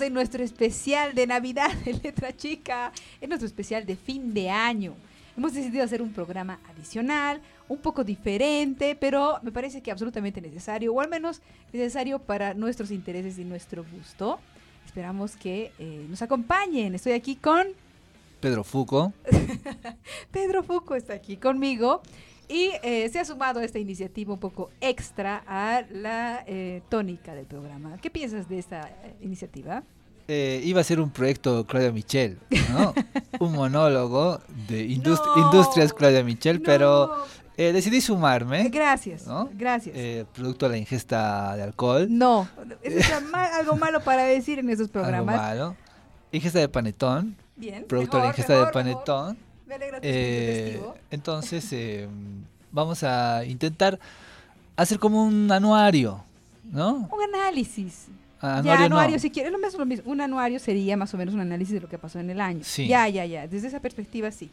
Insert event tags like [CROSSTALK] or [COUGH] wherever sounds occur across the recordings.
Estamos en nuestro especial de Navidad de Letra Chica, en nuestro especial de fin de año. Hemos decidido hacer un programa adicional, un poco diferente, pero me parece que absolutamente necesario, o al menos necesario para nuestros intereses y nuestro gusto. Esperamos que eh, nos acompañen. Estoy aquí con... Pedro Fuco. [LAUGHS] Pedro Fuco está aquí conmigo y eh, se ha sumado a esta iniciativa un poco extra a la eh, tónica del programa. ¿Qué piensas de esta eh, iniciativa? iba a ser un proyecto Claudia Michel, ¿no? [LAUGHS] un monólogo de Industrias Claudia Michel, pero decidí sumarme. Gracias, gracias. producto de la ingesta de alcohol. No, es algo malo para decir en esos [LAUGHS] programas. Algo malo. Ingesta de panetón. Bien. Producto de la ingesta de panetón. Eh, entonces, eh, vamos a intentar hacer como un anuario, ¿no? Un análisis. Anuario, anuario si quieres, lo mismo, lo mismo. Un anuario sería más o menos un análisis de lo que pasó en el año. Ya, ya, ya. Desde esa perspectiva, sí.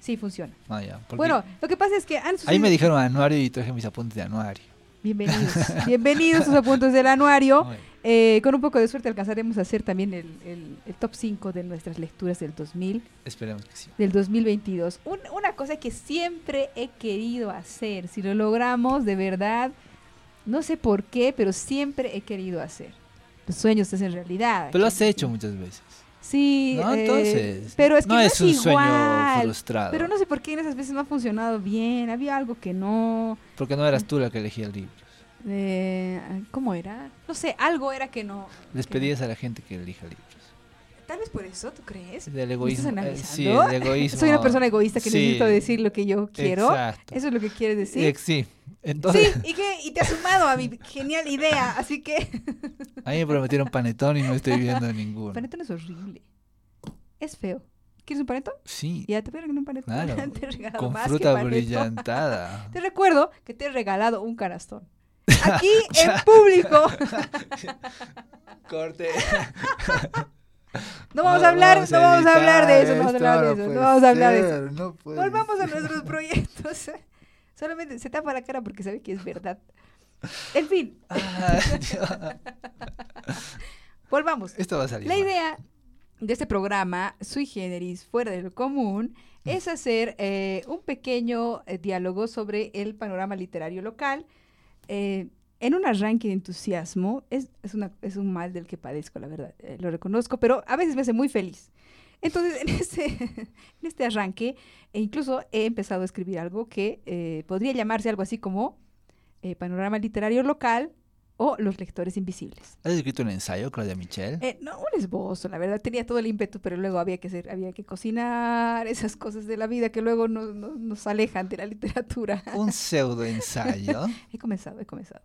Sí, funciona. Ah, ya, bueno, lo que pasa es que Ahí me dijeron anuario y traje mis apuntes de anuario. Bienvenidos. [LAUGHS] Bienvenidos a sus apuntes del anuario. Eh, con un poco de suerte alcanzaremos a hacer también el, top 5 de nuestras lecturas del 2000. Esperemos que sí. Del 2022. una cosa que siempre he querido hacer, si lo logramos de verdad, no sé por qué, pero siempre he querido hacer. Los sueños se hacen realidad. Pero lo has hecho muchas veces. Sí, ¿No? Eh, Entonces, pero es que no, es, un sueño frustrado. Pero no sé por qué en esas veces no ha funcionado bien, había algo que no... Porque no eras tú la que elegía el libro. ¿Cómo era? No sé, algo era que no. Les pedías a la gente que elija libros. Tal vez por eso, ¿tú crees? Del egoísmo. Eh, sí, el egoísmo. [LAUGHS] Soy una persona egoísta que necesito decir lo que yo quiero. Exacto. Eso es lo que quieres decir. Eh, sí. Entonces... Sí, y, que, y te has sumado a mi genial idea, así que... [LAUGHS] a mí me prometieron panetón y no estoy viendo ninguno. Panetón es horrible. Es feo. ¿Quieres un panetón? Sí. Ya te pego un panetón. Claro, [LAUGHS] con fruta brillantada. [LAUGHS] te recuerdo que te he regalado un canastón. Aquí en público. Corte. No vamos a hablar, no vamos a hablar de eso, no vamos a hablar de eso, no vamos a hablar de eso. Volvamos a nuestros proyectos. Solamente se tapa la cara porque sabe que es verdad. En fin. [LAUGHS] Volvamos. Esto va a salir. La idea de este programa, sui generis, fuera de lo común, mm. es hacer eh, un pequeño eh, diálogo sobre el panorama literario local eh, en un arranque de entusiasmo, es, es, una, es, un mal del que padezco, la verdad, eh, lo reconozco, pero a veces me hace muy feliz. Entonces, en este, en este arranque, e incluso he empezado a escribir algo que eh, podría llamarse algo así como Panorama Literario Local, o Los lectores invisibles. ¿Has escrito un ensayo, Claudia Michel? Eh, no, un esbozo, la verdad. Tenía todo el ímpetu, pero luego había que hacer, había que cocinar, esas cosas de la vida que luego nos, nos, alejan de la literatura. Un [LAUGHS] pseudo ensayo. he comenzado, he comenzado.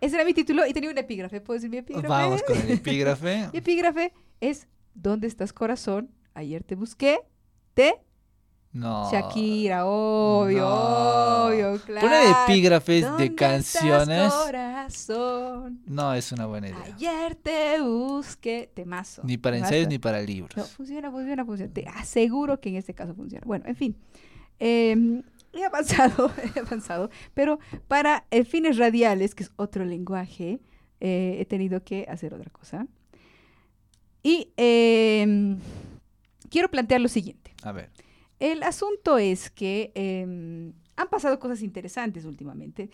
Ese era mi título y tenía un epígrafe. ¿Puedo decir mi epígrafe? Vamos con el [LAUGHS] epígrafe. mi epígrafe es ¿Dónde estás corazón? Ayer te busqué, te no. Shakira, obvio, obvio, claro. Poner epígrafes de canciones. Corazón? No es una buena idea. Ayer te busqué, temazo. Ni para ensayos ni para libros. No, funciona, funciona, funciona. Te aseguro que en este caso funciona. Bueno, en fin. Em, he avanzado, he [LAUGHS] avanzado. Pero para eh, fines radiales, que es otro lenguaje, eh, he tenido que hacer otra cosa. Y em, quiero plantear lo siguiente. A ver. El asunto es que em, han pasado cosas interesantes últimamente.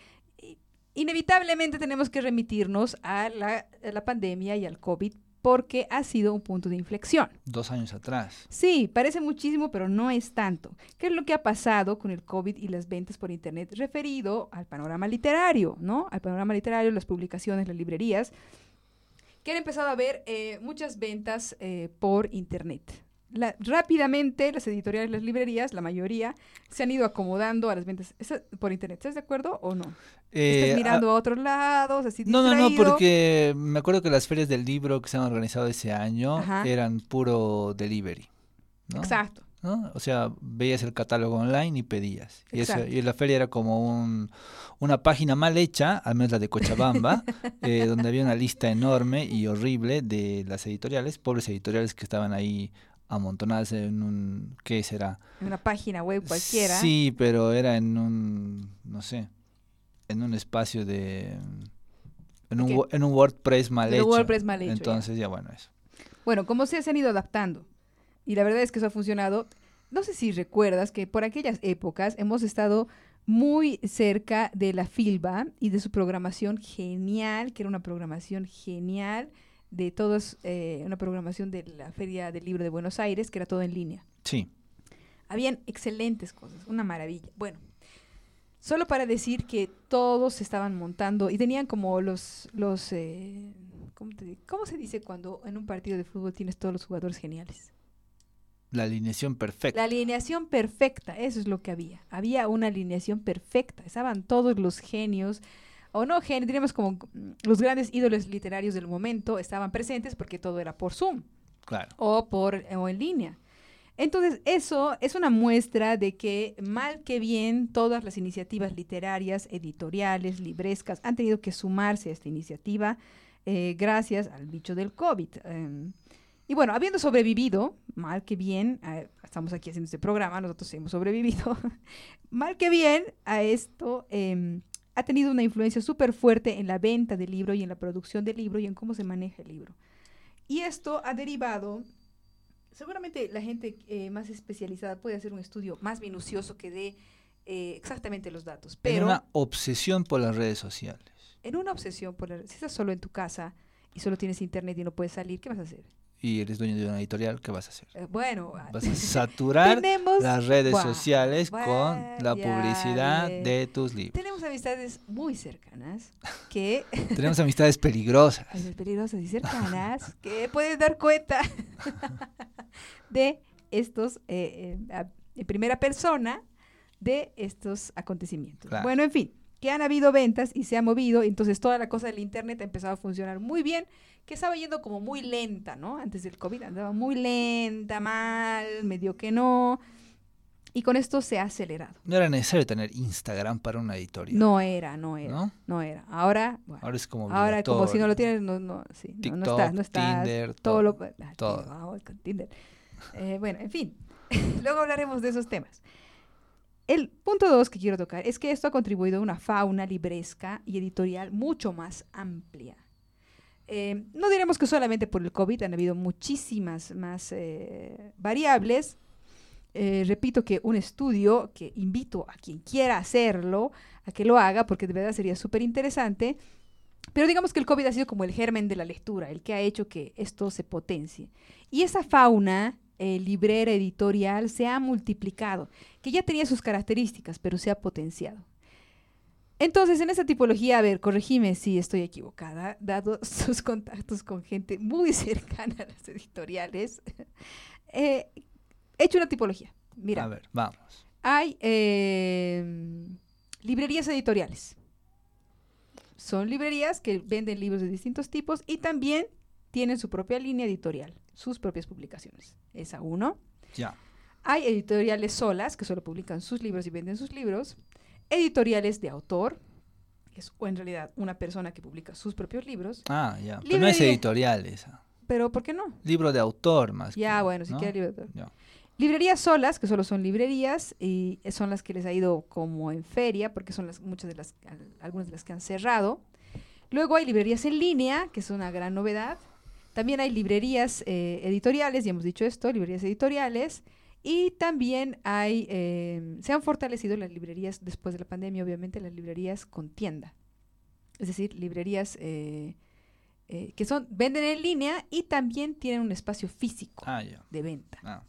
Inevitablemente tenemos que remitirnos a la, pandemia y al COVID porque ha sido un punto de inflexión. Dos años atrás. Sí, parece muchísimo, pero no es tanto. ¿Qué es lo que ha pasado con el COVID y las ventas por Internet referido al panorama literario, ¿no? Al panorama literario, las publicaciones, las librerías, que han empezado a ver eh, muchas ventas eh, por Internet rápidamente las editoriales, las librerías, la mayoría, se han ido acomodando a las ventas por internet. ¿Estás de acuerdo o no? ¿Estás eh, mirando a, otros lados, así No, no, no, porque me acuerdo que las ferias del libro que se han organizado ese año eran puro delivery. Exacto. O sea, veías el catálogo online y pedías. Y, eso, y la feria era como un, una página mal hecha, al menos la de Cochabamba, [LAUGHS] eh, donde había una lista enorme y horrible de las editoriales, pobres editoriales que estaban ahí amontonadas en un, ¿qué será? En una página web cualquiera. Sí, pero era en un, no sé, en un espacio de, En un, en un WordPress mal en hecho. Un WordPress mal hecho. Entonces, ya. bueno, eso. Bueno, como se han ido adaptando. Y la verdad es que eso ha funcionado. No sé si recuerdas que por aquellas épocas hemos estado muy cerca de la FILBA y de su programación genial, que era una programación genial de todos, eh, una programación de la Feria del Libro de Buenos Aires, que era todo en línea. Sí. Habían excelentes cosas, una maravilla. Bueno, solo para decir que todos se estaban montando y tenían como los, los eh, ¿cómo, ¿cómo se dice cuando en un partido de fútbol tienes todos los jugadores geniales? La alineación perfecta. La alineación perfecta, eso es lo que había. Había una alineación perfecta. Estaban todos los genios, o no diríamos como los grandes ídolos literarios del momento, estaban presentes porque todo era por Zoom. Claro. O, por, o en línea. Entonces, eso es una muestra de que, mal que bien, todas las iniciativas literarias, editoriales, librescas, han tenido que sumarse a esta iniciativa eh, gracias al bicho del COVID. Em, y bueno, habiendo sobrevivido, mal que bien, estamos aquí haciendo este programa, nosotros hemos sobrevivido, [LAUGHS] mal que bien a esto, eh, ha tenido una influencia súper fuerte en la venta del libro y en la producción del libro y en cómo se maneja el libro. Y esto ha derivado, seguramente la gente eh, más especializada puede hacer un estudio más minucioso que dé eh, exactamente los datos. Pero en una obsesión por las redes sociales. En una obsesión por las redes Si estás solo en tu casa y solo tienes internet y no puedes salir, ¿qué vas a hacer? Y eres dueño de una editorial, ¿qué vas a hacer? Eh, bueno, vas a [LAUGHS] saturar las redes sociales con la publicidad de tus libros. Tenemos amistades muy cercanas que... [LAUGHS] Tenemos amistades peligrosas. peligrosas y cercanas que pueden dar cuenta [LAUGHS] de estos, eh, eh, en primera persona, de estos acontecimientos. Bueno, en fin, que han habido ventas y se ha movido, entonces toda la cosa del Internet ha empezado a funcionar muy bien que estaba yendo como muy lenta, ¿no? Antes del COVID andaba muy lenta, mal, medio que no. Y con esto se ha acelerado. No era necesario tener Instagram para una editorial. No era, no era. No, era. Ahora, bueno, ahora es como Ahora como si no lo tienes, no, no, sí, TikTok, no, estás, no estás. Tinder, todo, lo, ah, todo. Tinder. Eh, bueno, en fin. [LAUGHS] Luego hablaremos de esos temas. El punto dos que quiero tocar es que esto ha contribuido a una fauna libresca y editorial mucho más amplia. Eh, no diremos que solamente por el COVID han habido muchísimas más eh, variables. Eh, repito que un estudio que invito a quien quiera hacerlo a que lo haga porque de verdad sería súper interesante. Pero digamos que el COVID ha sido como el germen de la lectura, el que ha hecho que esto se potencie. Y esa fauna librera editorial se ha multiplicado, que ya tenía sus características, pero se ha potenciado. Entonces, en esa tipología, a ver, corregime si estoy equivocada, dado [LAUGHS] sus contactos con gente muy cercana a las editoriales, [LAUGHS] eh, he hecho una tipología. Mira. A ver, vamos. Hay em, librerías editoriales. Son librerías que venden libros de distintos tipos y también tienen su propia línea editorial, sus propias publicaciones. Esa uno. Ya. Hay editoriales solas que solo publican sus libros y venden sus libros editoriales de autor, que es en realidad una persona que publica sus propios libros. Ah, ya. Pero no es editorial esa. Pero ¿por qué no? Libro de autor más. Ya, bueno, si quiere libro de autor. Librerías solas, que solo son librerías, y son las que les ha ido como en feria, porque son las, muchas de las, algunas de las que han cerrado. Luego hay librerías en línea, que es una gran novedad. También hay librerías eh, editoriales, ya hemos dicho esto, librerías editoriales. Y también hay, eh, se han fortalecido las librerías después de la pandemia, obviamente las librerías con tienda. Es decir, librerías eh, eh, que son venden en línea y también tienen un espacio físico ah, de venta. Ah.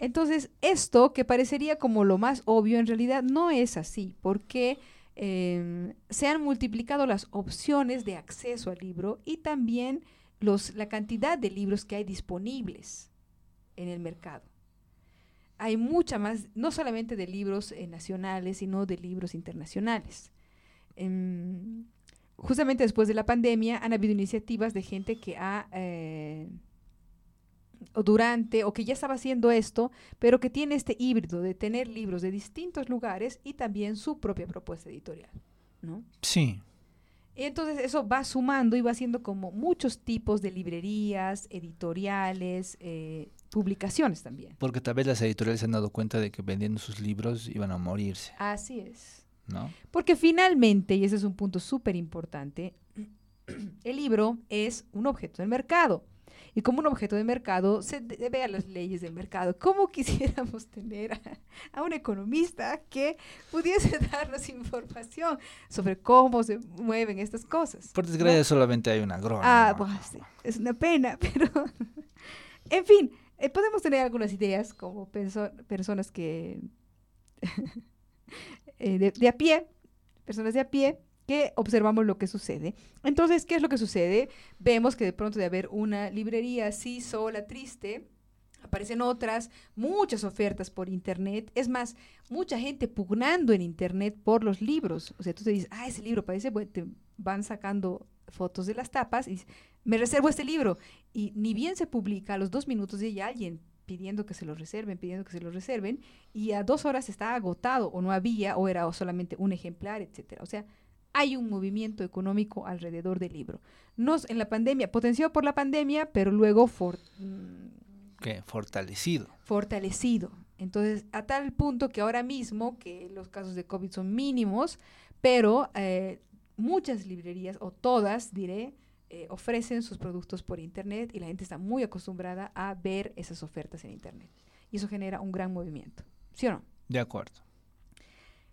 Entonces, esto que parecería como lo más obvio, en realidad no es así, porque em, se han multiplicado las opciones de acceso al libro y también los, la cantidad de libros que hay disponibles en el mercado hay mucha más, no solamente de libros eh, nacionales, sino de libros internacionales. Em, justamente después de la pandemia han habido iniciativas de gente que ha, eh, o durante, o que ya estaba haciendo esto, pero que tiene este híbrido de tener libros de distintos lugares y también su propia propuesta editorial. ¿no? Sí. Entonces eso va sumando y va haciendo como muchos tipos de librerías, editoriales, eh, publicaciones también. Porque tal vez las editoriales se han dado cuenta de que vendiendo sus libros iban a morirse. Así es. ¿No? Porque finalmente, y ese es un punto súper importante, [CLEARS THROAT] el libro es un objeto del mercado. Y como un objeto de mercado, se debe a las leyes del mercado. ¿Cómo [LAUGHS] quisiéramos tener a, un economista que pudiese [LAUGHS] darnos información sobre cómo se mueven estas cosas? Por desgracia, solamente hay una agrónomo. Ah, pues es una pena, [LAUGHS] pero... en fin, eh, podemos tener algunas ideas como personas que... [LAUGHS] Eh, de a pie, personas de a pie, que observamos lo que sucede. Entonces, ¿qué es lo que sucede? Vemos que de pronto de haber una librería así, sola, triste, aparecen otras, muchas ofertas por internet. Es más, mucha gente pugnando en internet por los libros. O sea, tú te dices, ah, ese libro parece, bueno, te van sacando fotos de las tapas y me reservo este libro. Y ni bien se publica, a los dos minutos de ya alguien pidiendo que se lo reserven, pidiendo que se lo reserven, y a dos horas está agotado, o no había, o era solamente un ejemplar, etcétera. O sea, hay un movimiento económico alrededor del libro. No en la pandemia, potenciado por la pandemia, pero luego mm, ¿Qué? fortalecido. Fortalecido. Entonces, a tal punto que ahora mismo, que los casos de COVID son mínimos, pero eh, muchas librerías, o todas, diré, eh, ofrecen sus productos por Internet y la gente está muy acostumbrada a ver esas ofertas en Internet. Y eso genera un gran movimiento. ¿Sí o no? De acuerdo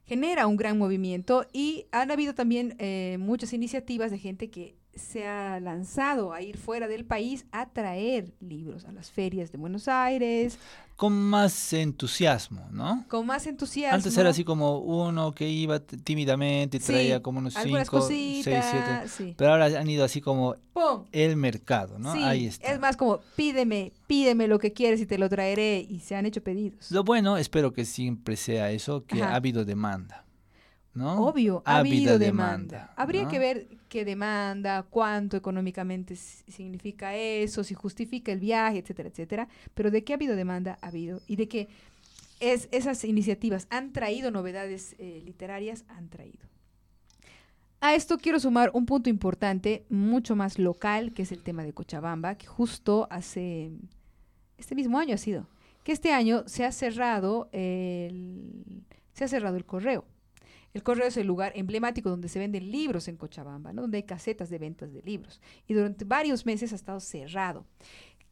genera un gran movimiento y han habido también eh, muchas iniciativas de gente que se ha lanzado a ir fuera del país a traer libros a las ferias de Buenos Aires. Con más entusiasmo, ¿no? Con más entusiasmo. Antes era así como uno que iba tímidamente y traía como unos cinco, seis, siete. Pero ahora han ido así como el mercado, ¿no? Ahí está. Es más como pídeme, pídeme lo que quieres y te lo traeré. Y se han hecho pedidos. Lo bueno, espero que siempre sea eso, que ha habido demanda. Obvio, ha, habido demanda. Habría que ver qué demanda, cuánto económicamente significa eso, si justifica el viaje, etcétera, etcétera. Pero de qué ha habido demanda, ha habido. Y de que es, esas iniciativas han traído novedades eh, literarias, han traído. A esto quiero sumar un punto importante, mucho más local, que es el tema de Cochabamba, que justo hace, este mismo año ha sido, que este año se ha cerrado el, se ha cerrado el correo. El correo es el lugar emblemático donde se venden libros en Cochabamba, donde hay casetas de ventas de libros. Y durante varios meses ha estado cerrado.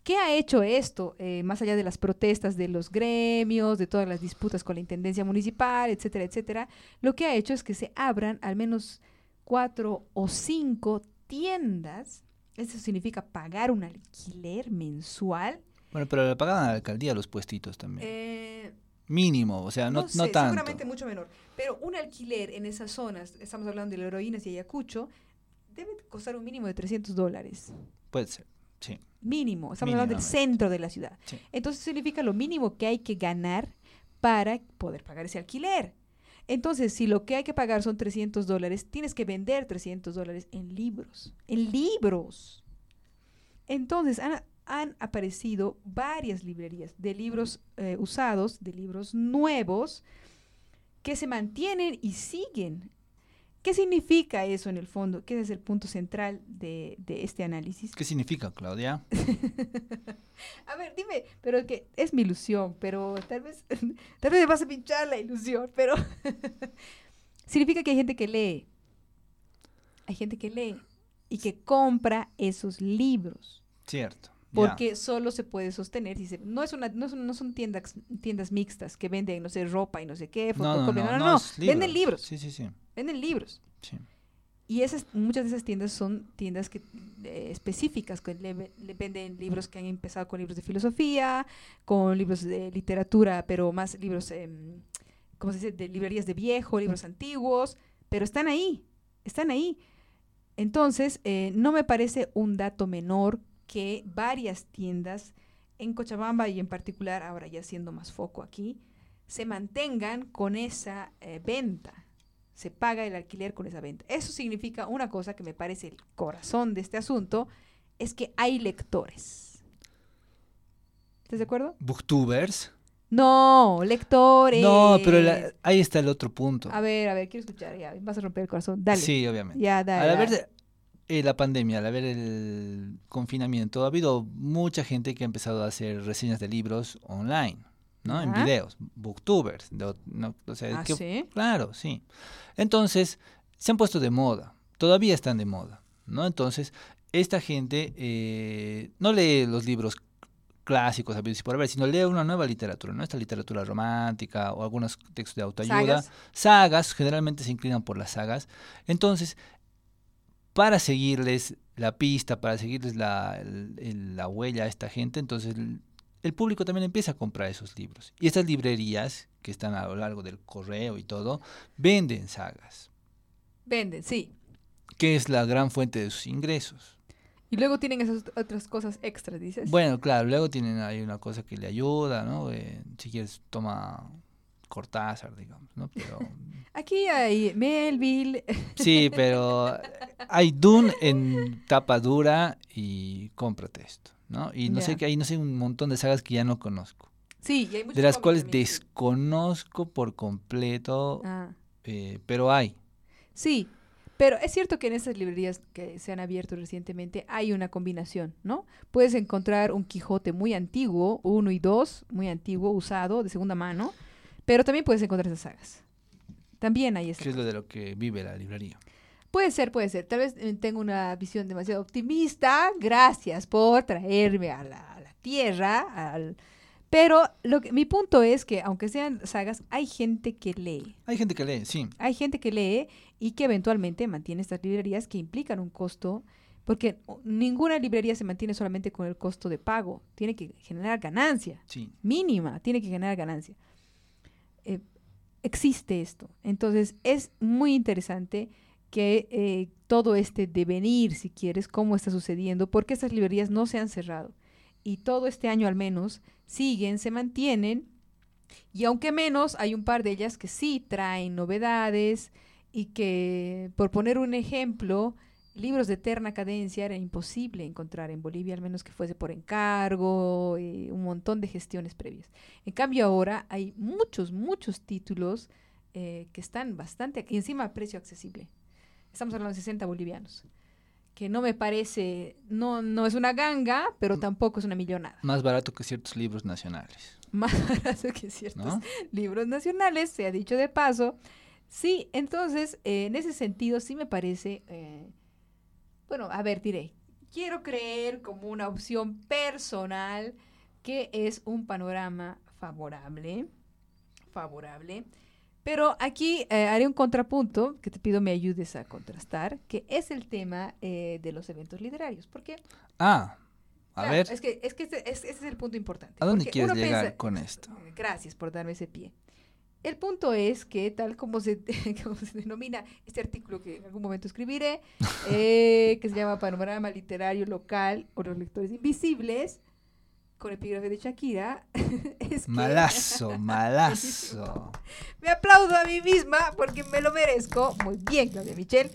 ¿Qué ha hecho esto, eh, más allá de las protestas de los gremios, de todas las disputas con la Intendencia Municipal, etcétera, etcétera? Lo que ha hecho es que se abran al menos cuatro o cinco tiendas. Eso significa pagar un alquiler mensual. Bueno, pero le pagaban a la alcaldía los puestitos también. Eh, Mínimo, o sea, no, no, sé, tanto. Seguramente mucho menor. Pero un alquiler en esas zonas, estamos hablando de la heroína y Ayacucho, debe costar un mínimo de 300 dólares. Puede ser, sí. Mínimo, estamos hablando del centro de la ciudad. Entonces significa lo mínimo que hay que ganar para poder pagar ese alquiler. Entonces, si lo que hay que pagar son 300 dólares, tienes que vender 300 dólares en libros. En libros. Entonces, han aparecido varias librerías de libros eh, usados, de libros nuevos, que se mantienen y siguen. ¿Qué significa eso en el fondo? ¿Qué es el punto central de, este análisis? ¿Qué significa, Claudia? [LAUGHS] a ver, dime, pero que es mi ilusión, pero tal vez, [LAUGHS] tal vez me vas a pinchar la ilusión, pero [LAUGHS] significa que hay gente que lee. Hay gente que lee y que compra esos libros. Cierto porque solo se puede sostener si no es una no son, no son tiendas tiendas mixtas que venden no sé ropa y no sé qué no no no, no, venden libros. Sí sí sí. Venden libros. Sí. y esas muchas de esas tiendas son tiendas que eh, específicas que le, venden libros que han empezado con libros de filosofía con libros de literatura pero más libros eh, cómo se dice de librerías de viejo libros antiguos pero están ahí están ahí. Entonces eh, no me parece un dato menor que varias tiendas en Cochabamba y en particular, ahora ya siendo más foco aquí, se mantengan con esa eh, venta. Se paga el alquiler con esa venta. Eso significa una cosa que me parece el corazón de este asunto, es que hay lectores. ¿Estás de acuerdo? Booktubers. No, lectores. No, pero ahí está el otro punto. A ver, a ver, quiero escuchar. Ya, vas a romper el corazón. Dale. Sí, obviamente. Ya, dale. A ver, eh, la pandemia, al haber el confinamiento, ha habido mucha gente que ha empezado a hacer reseñas de libros online, ¿no? En videos, booktubers. no, o sea, ¿Ah, ¿sí? Claro, sí. Entonces, se han puesto de moda, todavía están de moda, ¿no? Entonces, esta gente eh, no lee los libros clásicos, por haber, sino lee una nueva literatura, ¿no? Esta literatura romántica o algunos textos de autoayuda. Sagas. generalmente se inclinan por las sagas. Entonces, para seguirles la pista, para seguirles la, la huella a esta gente, entonces el, público también empieza a comprar esos libros. Y estas librerías, que están a lo largo del correo y todo, venden sagas. Venden, sí. Que es la gran fuente de sus ingresos. Y luego tienen esas otras cosas extras, dices. Bueno, claro, luego tienen ahí una cosa que le ayuda, ¿no? Eh, si quieres, toma Cortázar, digamos, ¿no? Pero... [LAUGHS] Aquí hay Melville. Sí, pero hay Dune en tapa dura y cómprate esto, ¿no? Y no sé que hay, no sé, un montón de sagas que ya no conozco. Sí, y hay De las cuales desconozco por completo, ah. eh, pero hay. Sí, pero es cierto que en esas librerías que se han abierto recientemente hay una combinación, ¿no? Puedes encontrar un Quijote muy antiguo, uno y dos, muy antiguo, usado, de segunda mano, pero también puedes encontrar esas sagas. También hay eso. ¿Qué es lo de lo que vive la librería? Puede ser, puede ser. Tal vez eh, tengo una visión demasiado optimista. Gracias por traerme a la, a la tierra, al pero lo que, mi punto es que, aunque sean sagas, hay gente que lee. Hay gente que lee, sí. Hay gente que lee y que eventualmente mantiene estas librerías que implican un costo, porque ninguna librería se mantiene solamente con el costo de pago, tiene que generar ganancia, sí. mínima, tiene que generar ganancia. Eh, existe esto. Entonces, es muy interesante que eh, todo este devenir, si quieres, cómo está sucediendo, porque estas librerías no se han cerrado y todo este año al menos siguen, se mantienen y aunque menos, hay un par de ellas que sí traen novedades y que, por poner un ejemplo, libros de eterna cadencia era imposible encontrar en Bolivia, al menos que fuese por encargo, y un montón de gestiones previas. En cambio ahora hay muchos, muchos títulos eh, que están bastante, y encima a precio accesible. Estamos hablando de 60 bolivianos que no me parece, no, no es una ganga, pero tampoco es una millonada. Más barato que ciertos libros nacionales. [LAUGHS] Más barato que ciertos libros nacionales, se ha dicho de paso. Sí, entonces, eh, en ese sentido, sí me parece, eh, bueno, a ver, diré, quiero creer como una opción personal que es un panorama favorable, favorable pero aquí eh, haré un contrapunto que te pido me ayudes a contrastar, que es el tema eh, de los eventos literarios. Porque. Ah, a ver. Es que, es que ese, es el punto importante. ¿A dónde quieres llegar con esto? Gracias por darme ese pie. El punto es que, tal como se, [LAUGHS] se denomina este artículo que en algún momento escribiré, [LAUGHS] eh, que se llama Panorama Literario Local o los lectores invisibles, con epígrafe de Shakira. [LAUGHS] es malazo, malazo. me aplaudo a mí misma porque me lo merezco. Muy bien, Claudia Michelle.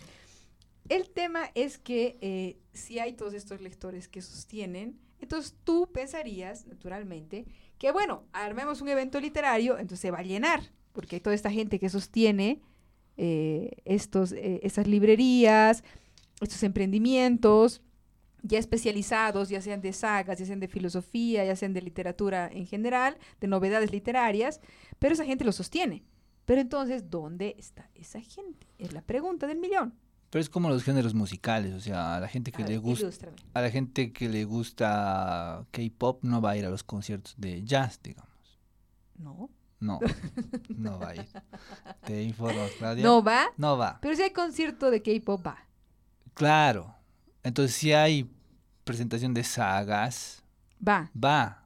El tema es que eh, si hay todos estos lectores que sostienen, entonces tú pensarías, naturalmente, que bueno, armemos un evento literario, entonces se va a llenar, porque hay toda esta gente que sostiene eh, estos, eh, estas librerías, estos emprendimientos, ya especializados, ya sean de sagas, ya sean de filosofía, ya sean de literatura en general, de novedades literarias, pero esa gente lo sostiene. Pero entonces, ¿dónde está esa gente? Es la pregunta del millón. Pero es como los géneros musicales, o sea, a la gente que le gusta a la gente que le gusta K-pop no va a ir a los conciertos de jazz, digamos. No. No, [LAUGHS] no va a ir. Te informo, Claudia. ¿No va? No va. Pero si hay concierto de K-pop, va. Claro, entonces, si hay presentación de sagas, va. Va.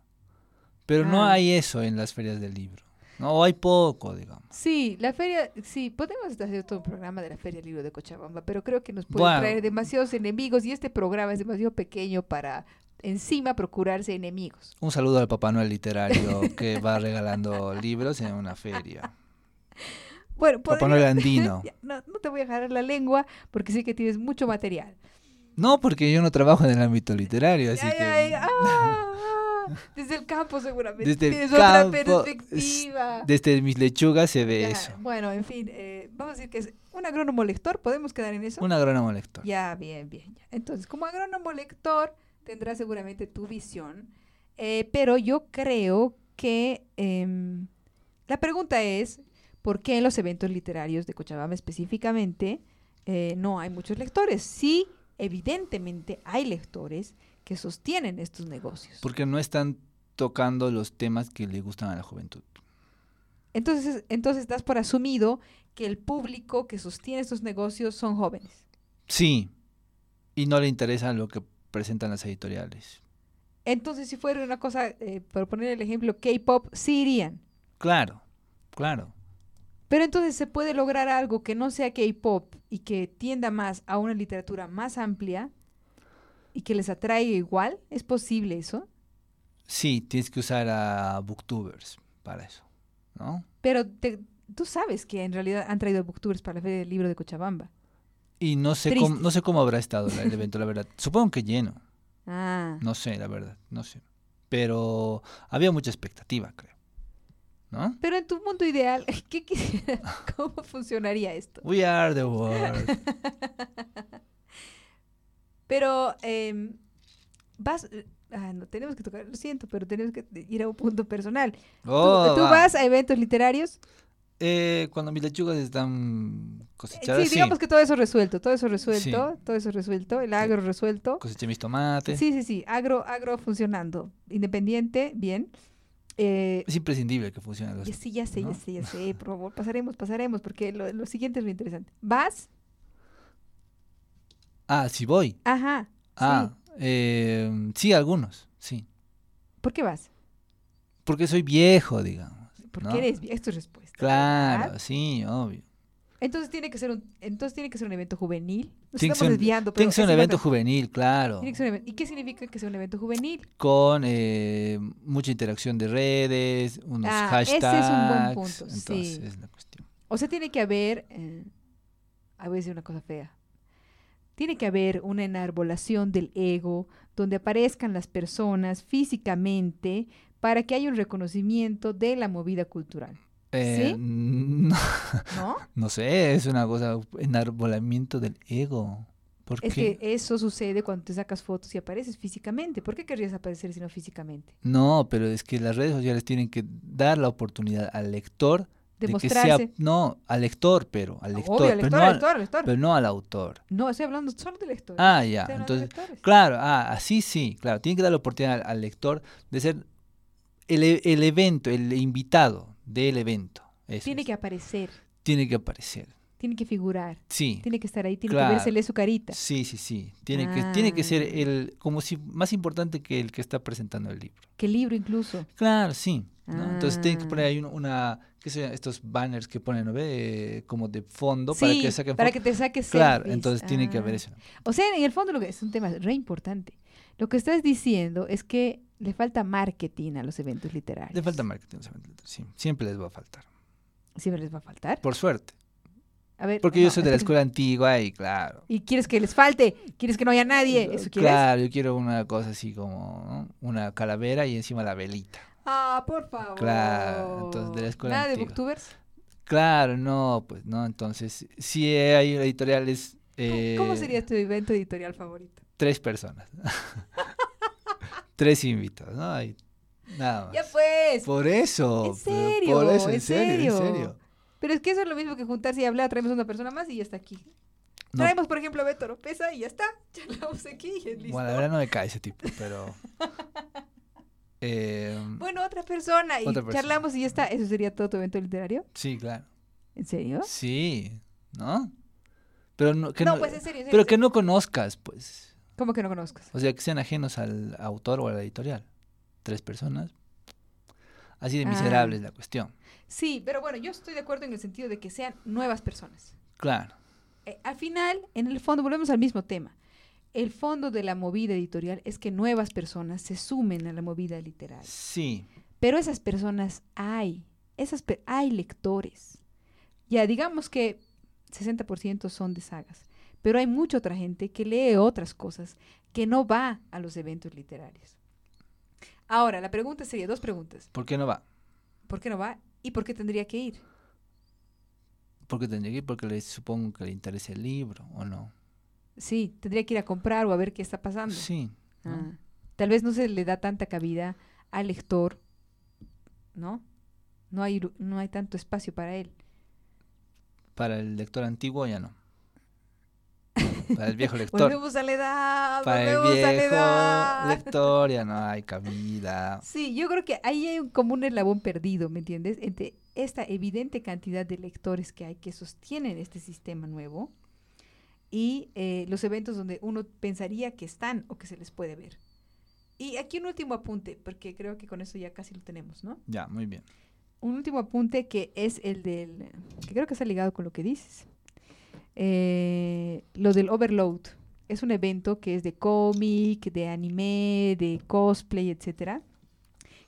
Pero no ah. hay eso en las ferias del libro. No, hay poco, digamos. Sí, la feria, sí, podemos hacer todo un programa de la Feria del Libro de Cochabamba, pero creo que nos puede traer demasiados enemigos y este programa es demasiado pequeño para encima procurarse enemigos. Un saludo al Papá Noel literario que va [LAUGHS] regalando libros en una feria. [LAUGHS] Bueno, Papá Noel andino. [LAUGHS] No, no te voy a dejar la lengua porque sé que tienes mucho material. No, porque yo no trabajo en el ámbito literario, así que... Ah, ah, desde el campo seguramente. Desde Tienes otra perspectiva. Desde mis lechugas se ve eso. Bueno, en fin, eh, vamos a decir que es un agrónomo lector, ¿podemos quedar en eso? Un agrónomo lector. Ya, bien, bien. Entonces, como agrónomo lector, tendrás seguramente tu visión, eh, pero yo creo que em, la pregunta es, ¿por qué en los eventos literarios de Cochabamba específicamente eh, no hay muchos lectores? Sí evidentemente hay lectores que sostienen estos negocios. Porque no están tocando los temas que le gustan a la juventud. Entonces, entonces estás por asumido que el público que sostiene estos negocios son jóvenes. Sí, y no le interesa lo que presentan las editoriales. Entonces, si fuera una cosa, eh, por poner el ejemplo, K-pop, sí irían. Claro, claro. Pero entonces se puede lograr algo que no sea K-pop y que tienda más a una literatura más amplia y que les atraiga igual. ¿Es posible eso? Sí, tienes que usar a booktubers para eso, ¿no? Pero tú sabes que en realidad han traído booktubers para la Feria del Libro de Cochabamba. Y no sé, cómo, no sé cómo habrá estado el evento, la verdad. Supongo que lleno. Ah. No sé, la verdad, no sé. Pero había mucha expectativa, creo. ¿No? Pero en tu mundo ideal, [LAUGHS] ¿qué [LAUGHS] ¿cómo funcionaría esto? We are the world. [LAUGHS] pero em, vas, ah, no tenemos que tocar, lo siento, pero tenemos que ir a un punto personal. ¿Tú, Oh, tú va. vas a eventos literarios? Eh, cuando mis lechugas están cosechadas, sí, sí. digamos que todo eso resuelto, todo eso resuelto, todo eso resuelto, el agro resuelto. Coseché mis tomates. Sí, sí, sí, agro, agro funcionando, independiente, bien. Eh, Es imprescindible que funcione. los- sí, ya sé, ¿no? ya sé, ya sé, por favor, pasaremos, pasaremos, porque lo, lo siguiente es lo interesante. ¿Vas? Ah, sí voy. Ajá. Ah, sí. eh, sí, algunos, sí. ¿Por qué vas? Porque soy viejo, digamos. Porque ¿no? eres, esto es respuesta. Claro, ¿verdad? sí, obvio. Entonces tiene que ser un, entonces tiene que ser un evento juvenil. Nos Tiene que estamos un- desviando, pero Tiene que ser un evento juvenil, claro. Tiene que ser un evento- ¿Y qué significa que sea un evento juvenil? Con eh, mucha interacción de redes, unos Ah, ese es un hashtags. buen punto, Entonces, sí. es la cuestión. O sea, tiene que haber, eh, ah, a decir una cosa fea, tiene que haber una enarbolación del ego donde aparezcan las personas físicamente para que haya un reconocimiento de la movida cultural, Eh, ¿Sí? [LAUGHS] no, ¿no? no sé, es una cosa, enarbolamiento del ego. ¿Por Es qué? que eso sucede cuando te sacas fotos y apareces físicamente. ¿Por qué querrías aparecer si no físicamente? No, pero es que las redes sociales tienen que dar la oportunidad al lector De de que sea, no, al lector, pero al lector, Obvio, pero, lector, no al, lector, lector. pero no al autor. No, estoy hablando solo de lectores. Ah, ya, entonces, claro, ah, así sí, claro, tiene que dar la oportunidad al, al lector de ser el, e- el evento, el invitado del evento. Eso Tiene es. que aparecer, tiene que aparecer. tiene que figurar, Sí. tiene que estar ahí, tiene Claro. que vérsele su carita. Sí, sí, sí. Tiene que, tiene que ser Ah. el, como si, más importante que el que está presentando el libro. Que el libro incluso. Claro, sí. ¿no? Entonces tienen que Ah. poner ahí un- una, qué sé, estos banners que ponen, ¿no ve? Eh, como de fondo para que saquen para que te saques Claro, selfies. entonces tiene que haber Ah. eso. O sea, en el fondo lo que es un tema re importante. Lo que estás diciendo es que le falta marketing a los eventos literarios. Le falta marketing, sí. Siempre les va a faltar. Siempre les va a faltar. Por suerte. A ver, Porque yo soy de la escuela antigua y claro. Y quieres que les falte, quieres que no haya nadie, ¿eso quieres? Claro, yo quiero una cosa así como ¿no? una calavera y encima la velita. Ah, por favor. Claro, entonces, de la escuela Nada de booktubers. Claro, no, pues no, entonces si hay editoriales... eh, ¿Cómo sería tu evento editorial favorito? Tres personas. [LAUGHS] tres invitados, ¿no? Hay nada más. Ya pues. Por eso. ¿En serio? Por eso, en, ¿En serio, serio? en serio. Pero es que eso es lo mismo que juntarse y hablar, traemos una persona más y ya está aquí. No, Traemos, por ejemplo, a Beto Oropesa y ya está. [LAUGHS] Charlamos aquí y es listo. bueno, la verdad no me cae ese tipo, pero... [LAUGHS] eh, Bueno, otra persona y Otra persona. charlamos y ya está. ¿Eso sería todo tu evento literario? sí, claro. ¿En serio? Sí, ¿no? Pero no, que no, no, pues en serio. en serio, pero que no conozcas, pues. ¿Cómo que no conozcas? O sea, que sean ajenos al autor o a la editorial. Tres personas. Así de miserable Ah. es la cuestión. Sí, pero bueno, yo estoy de acuerdo en el sentido de que sean nuevas personas. Claro. Eh, al final, en el fondo, volvemos al mismo tema. El fondo de la movida editorial es que nuevas personas se sumen a la movida literaria. Sí. Pero esas personas hay, esas hay lectores. Ya digamos que 60% son de sagas, pero hay mucha otra gente que lee otras cosas, que no va a los eventos literarios. Ahora, la pregunta sería dos preguntas. ¿Por qué no va? ¿Por qué no va y por qué tendría que ir? Porque tendría que ir porque le supongo que le interesa el libro, ¿o no? Sí, tendría que ir a comprar o a ver qué está pasando. Sí. ¿no? Ah, Tal vez no se le da tanta cabida al lector, ¿no? No hay, no hay tanto espacio para él. Para el lector antiguo ya no. Para el viejo lector. Volvemos a la edad, para el volvemos a la viejo edad. lector ya no hay cabida. Sí, yo creo que ahí hay como un eslabón perdido, ¿me entiendes? Entre esta evidente cantidad de lectores que hay que sostienen este sistema nuevo y eh, los eventos donde uno pensaría que están o que se les puede ver. Y aquí un último apunte, porque creo que con eso ya casi lo tenemos, ¿no? Ya, muy bien. Un último apunte que es el del, que creo que está ligado con lo que dices. Eh, lo del Overload. Es un evento que es de cómic, de anime, de cosplay, etcétera.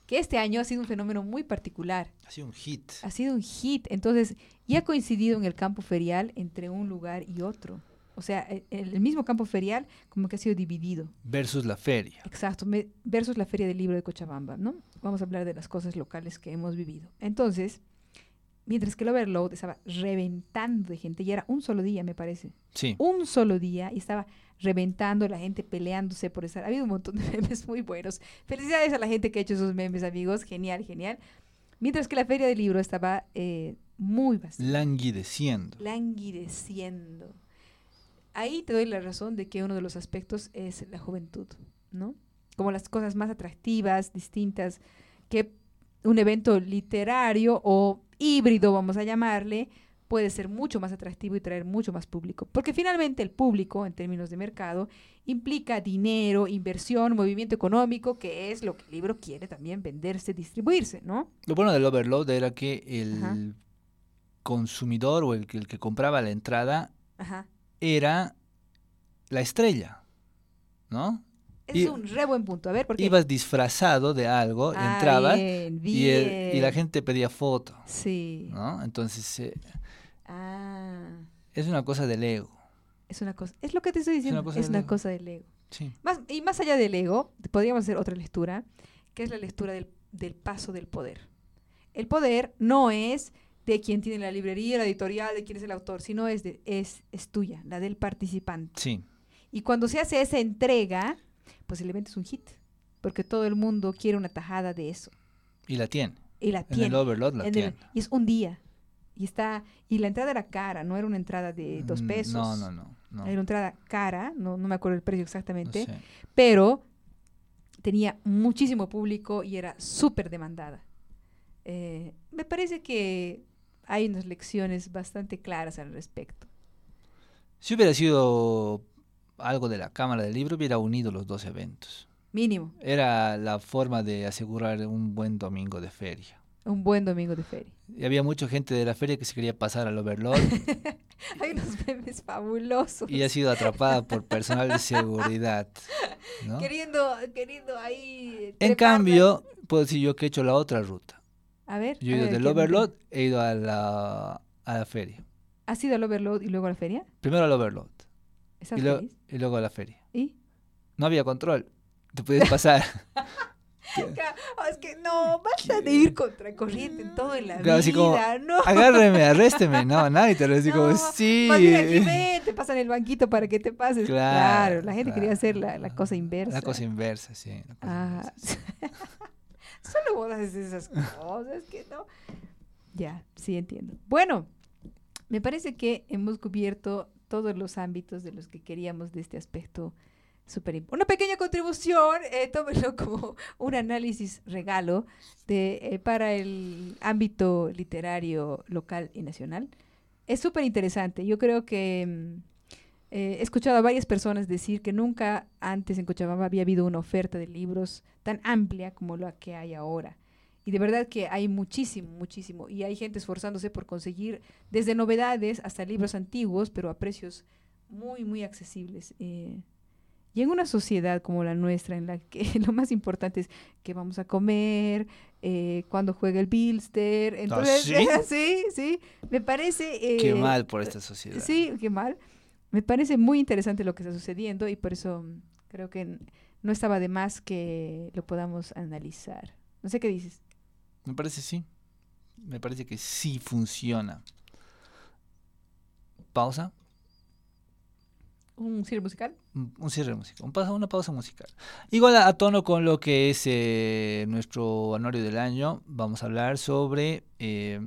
Que este año ha sido un fenómeno muy particular. Ha sido un hit. Ha sido un hit. Entonces, y ha coincidido en el campo ferial entre un lugar y otro. O sea, e- el, el mismo campo ferial como que ha sido dividido. Versus la feria. Exacto, me- versus la Feria del Libro de Cochabamba, ¿no? Vamos a hablar de las cosas locales que hemos vivido. Entonces, mientras que el Overload estaba reventando de gente, y era un solo día, me parece, Sí. un solo día, y estaba reventando la gente peleándose por estar. Ha habido un montón de [LAUGHS] memes muy buenos. Felicidades a la gente que ha hecho esos memes, amigos. Genial, genial. Mientras que la Feria del Libro estaba eh, muy vacía Languideciendo. languideciendo. Ahí te doy la razón de que uno de los aspectos es la juventud, ¿no? Como las cosas más atractivas, distintas, que un evento literario o híbrido, vamos a llamarle, puede ser mucho más atractivo y traer mucho más público. Porque finalmente el público, en términos de mercado, implica dinero, inversión, movimiento económico, que es lo que el libro quiere también venderse, distribuirse, ¿no? Lo bueno del overload era que el Ajá. consumidor o el que, el que compraba la entrada Ajá. era la estrella, ¿no? Es Y- un re buen punto. A ver, porque... Ibas disfrazado de algo, Ah, entrabas bien, y, el- y la gente pedía foto, Sí. ¿no? Entonces eh, Ah, es una cosa del ego, es una cosa. Es lo que te estoy diciendo. cosa Es del una ego. cosa del ego. sí. Más, y más allá del ego, podríamos hacer otra lectura, que es la lectura del, del paso del poder. El poder no es de quien tiene la librería, la editorial, de quién es el autor, sino es, de, es, es tuya, la del participante. Sí, Y cuando se hace esa entrega, pues el evento es un hit, porque todo el mundo quiere una tajada de eso. y la tiene. Y la En tiene. el overload la En el- tiene. y es un día. Y está y la entrada era cara, no era una entrada de dos Mm, pesos. No, no, no. no, Era una entrada cara, no, no me acuerdo el precio no exactamente, sé. pero tenía muchísimo público y era súper demandada. Eh, me parece que hay unas lecciones bastante claras al respecto. Si hubiera sido algo de la Cámara del Libro, hubiera unido los dos eventos. Mínimo, Era la forma de asegurar un buen domingo de feria. un buen domingo de feria. Y había mucha gente de la feria que se quería pasar al overload [LAUGHS] Hay unos memes fabulosos. y ha sido atrapada por personal de seguridad. [LAUGHS] ¿no? Queriendo, queriendo ahí. En cambio, puedo decir yo que he hecho la otra ruta. a ver, Yo he ido ver, del ¿qué- overload, he ido a la, a la feria. ¿Has ido al overload y luego a la feria? Primero al overload ¿Estás y, luego- feliz? y luego a la feria. ¿Y? No había control. Te podías pasar. [LAUGHS] [LAUGHS] Oh, es que no, basta de ir contracorriente en todo en la Claro, así como, vida, ¿no? Agárreme, arrésteme. [LAUGHS] No, nadie te lo dice como, No, sí. Aquí ven, te pasan el banquito para que te pases. Claro, Claro, la gente quería hacer la, la cosa inversa. La cosa inversa, sí. cosa Ah, inversa, sí. Solo vos haces esas cosas que no. Ya, sí entiendo. Bueno, me parece que hemos cubierto todos los ámbitos de los que queríamos de este aspecto súper. Una pequeña contribución, eh, tómenlo [LAUGHS] como un análisis regalo de, eh, para el ámbito literario local y nacional. Es súper interesante. Yo creo que mm, eh, he escuchado a varias personas decir que nunca antes en Cochabamba había habido una oferta de libros tan amplia como la que hay ahora. Y de verdad que hay muchísimo, muchísimo. Y hay gente esforzándose por conseguir desde novedades hasta libros antiguos, pero a precios muy, muy accesibles. Eh, y en una sociedad como la nuestra, en la que [LAUGHS] lo más importante es qué vamos a comer, eh, cuándo juega el Bilster. Entonces, ¿sí? [LAUGHS] sí, sí, me parece... Qué eh, mal por esta sociedad. Sí, qué mal. Me parece muy interesante lo que está sucediendo y por eso creo que no estaba de más que lo podamos analizar. No sé qué dices. Me parece sí. Me parece que sí funciona. Pausa. ¿Un cierre musical? Un cierre de música. Un pausa, una pausa musical. Igual a, a tono con lo que es eh, nuestro anuario del año, vamos a hablar sobre eh,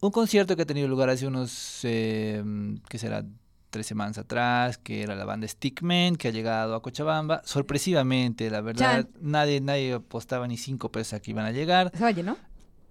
un concierto que ha tenido lugar hace unos, eh, ¿qué será? Tres semanas atrás, que era la banda Stickman, que ha llegado a Cochabamba. Sorpresivamente, la verdad, nadie nadie apostaba ni cinco pesos a que iban a llegar. ¿Se ¿no?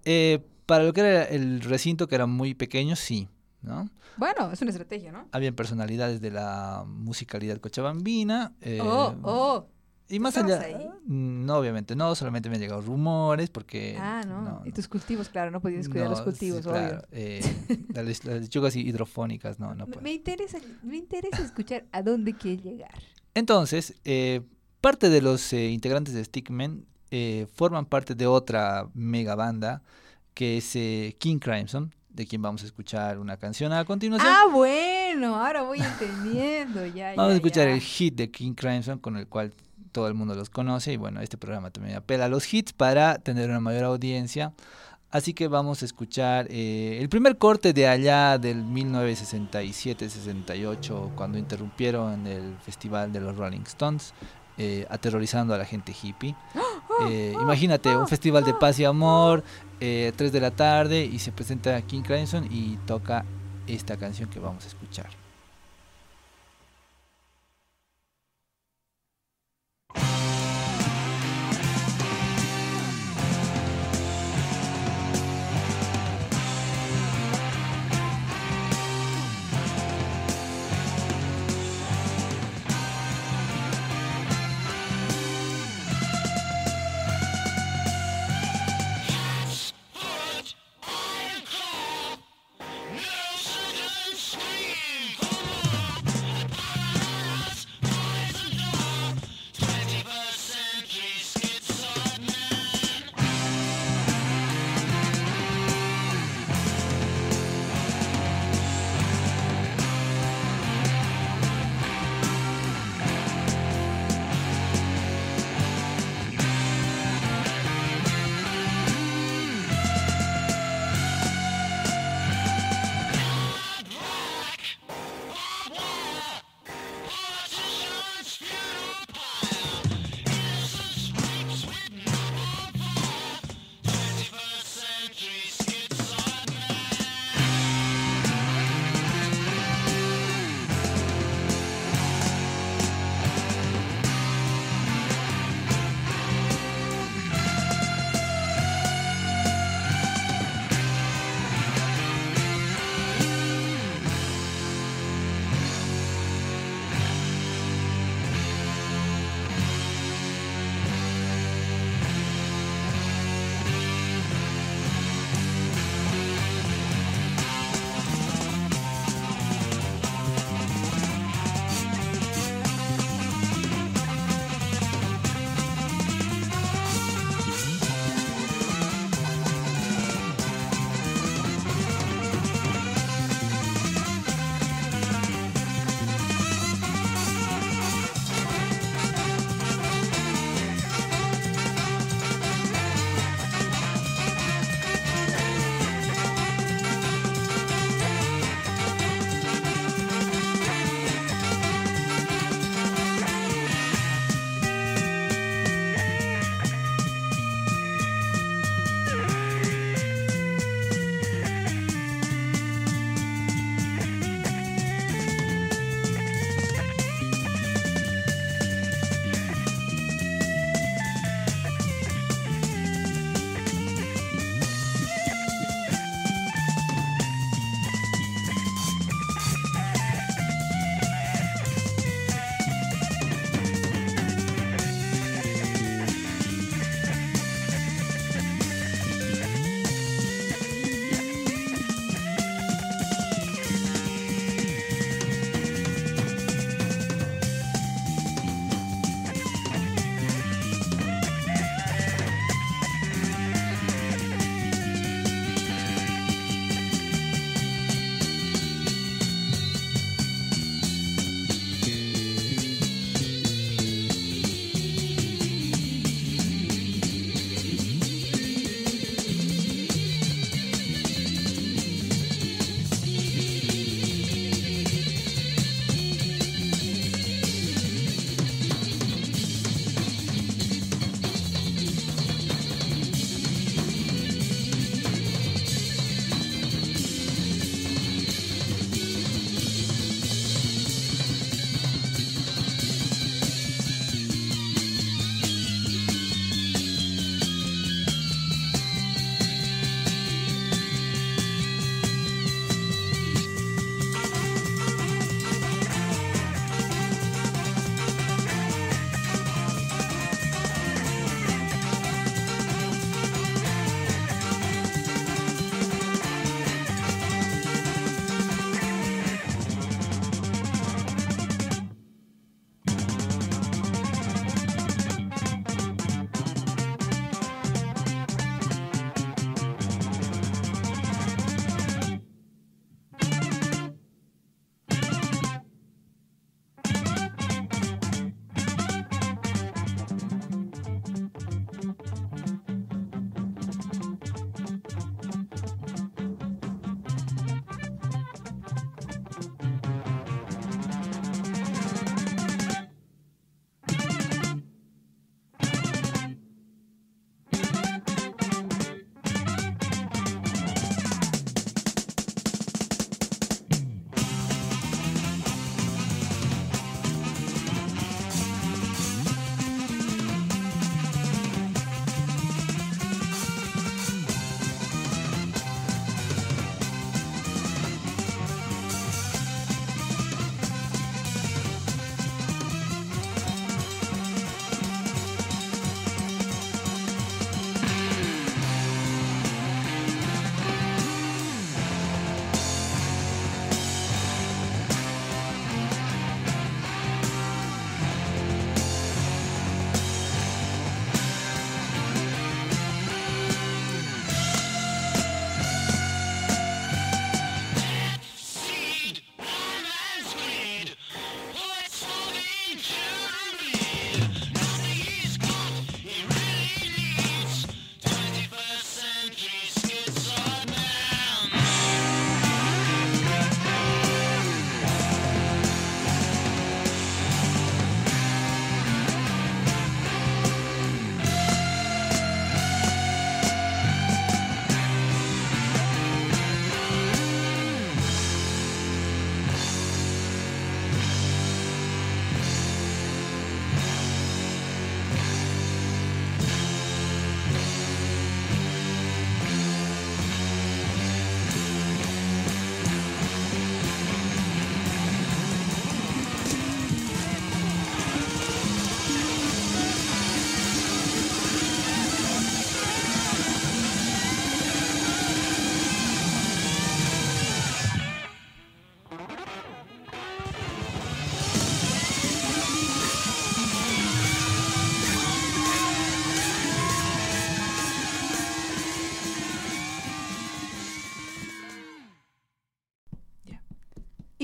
Eh, para lo que era el recinto, que era muy pequeño, sí. ¿no? Bueno, es una estrategia, ¿no? Habían personalidades de la musicalidad cochabambina. Eh, oh, oh. Y más allá, mm, no, obviamente no, solamente me han llegado rumores porque... Ah, no, y tus cultivos, claro, no podías cuidar los cultivos, obvio. Eh, [LAUGHS] las, lechugas hidrofónicas, no, no Me interesa, me interesa escuchar a dónde quieres llegar. Entonces, eh, parte de los eh, integrantes de Stickman eh, forman parte de otra mega banda que es King Crimson, de quien vamos a escuchar una canción a continuación. Ah, bueno, ahora voy entendiendo, ya, Vamos a escuchar el hit de King Crimson con el cual todo el mundo los conoce y bueno, este programa también apela a los hits para tener una mayor audiencia. Así que vamos a escuchar eh, el primer corte de allá del 1967-68, cuando interrumpieron el festival de los Rolling Stones, eh, aterrorizando a la gente hippie. [GASPS] Eh, imagínate, un festival de paz y amor, 3 de la tarde, y se presenta King Crimson y toca esta canción que vamos a escuchar.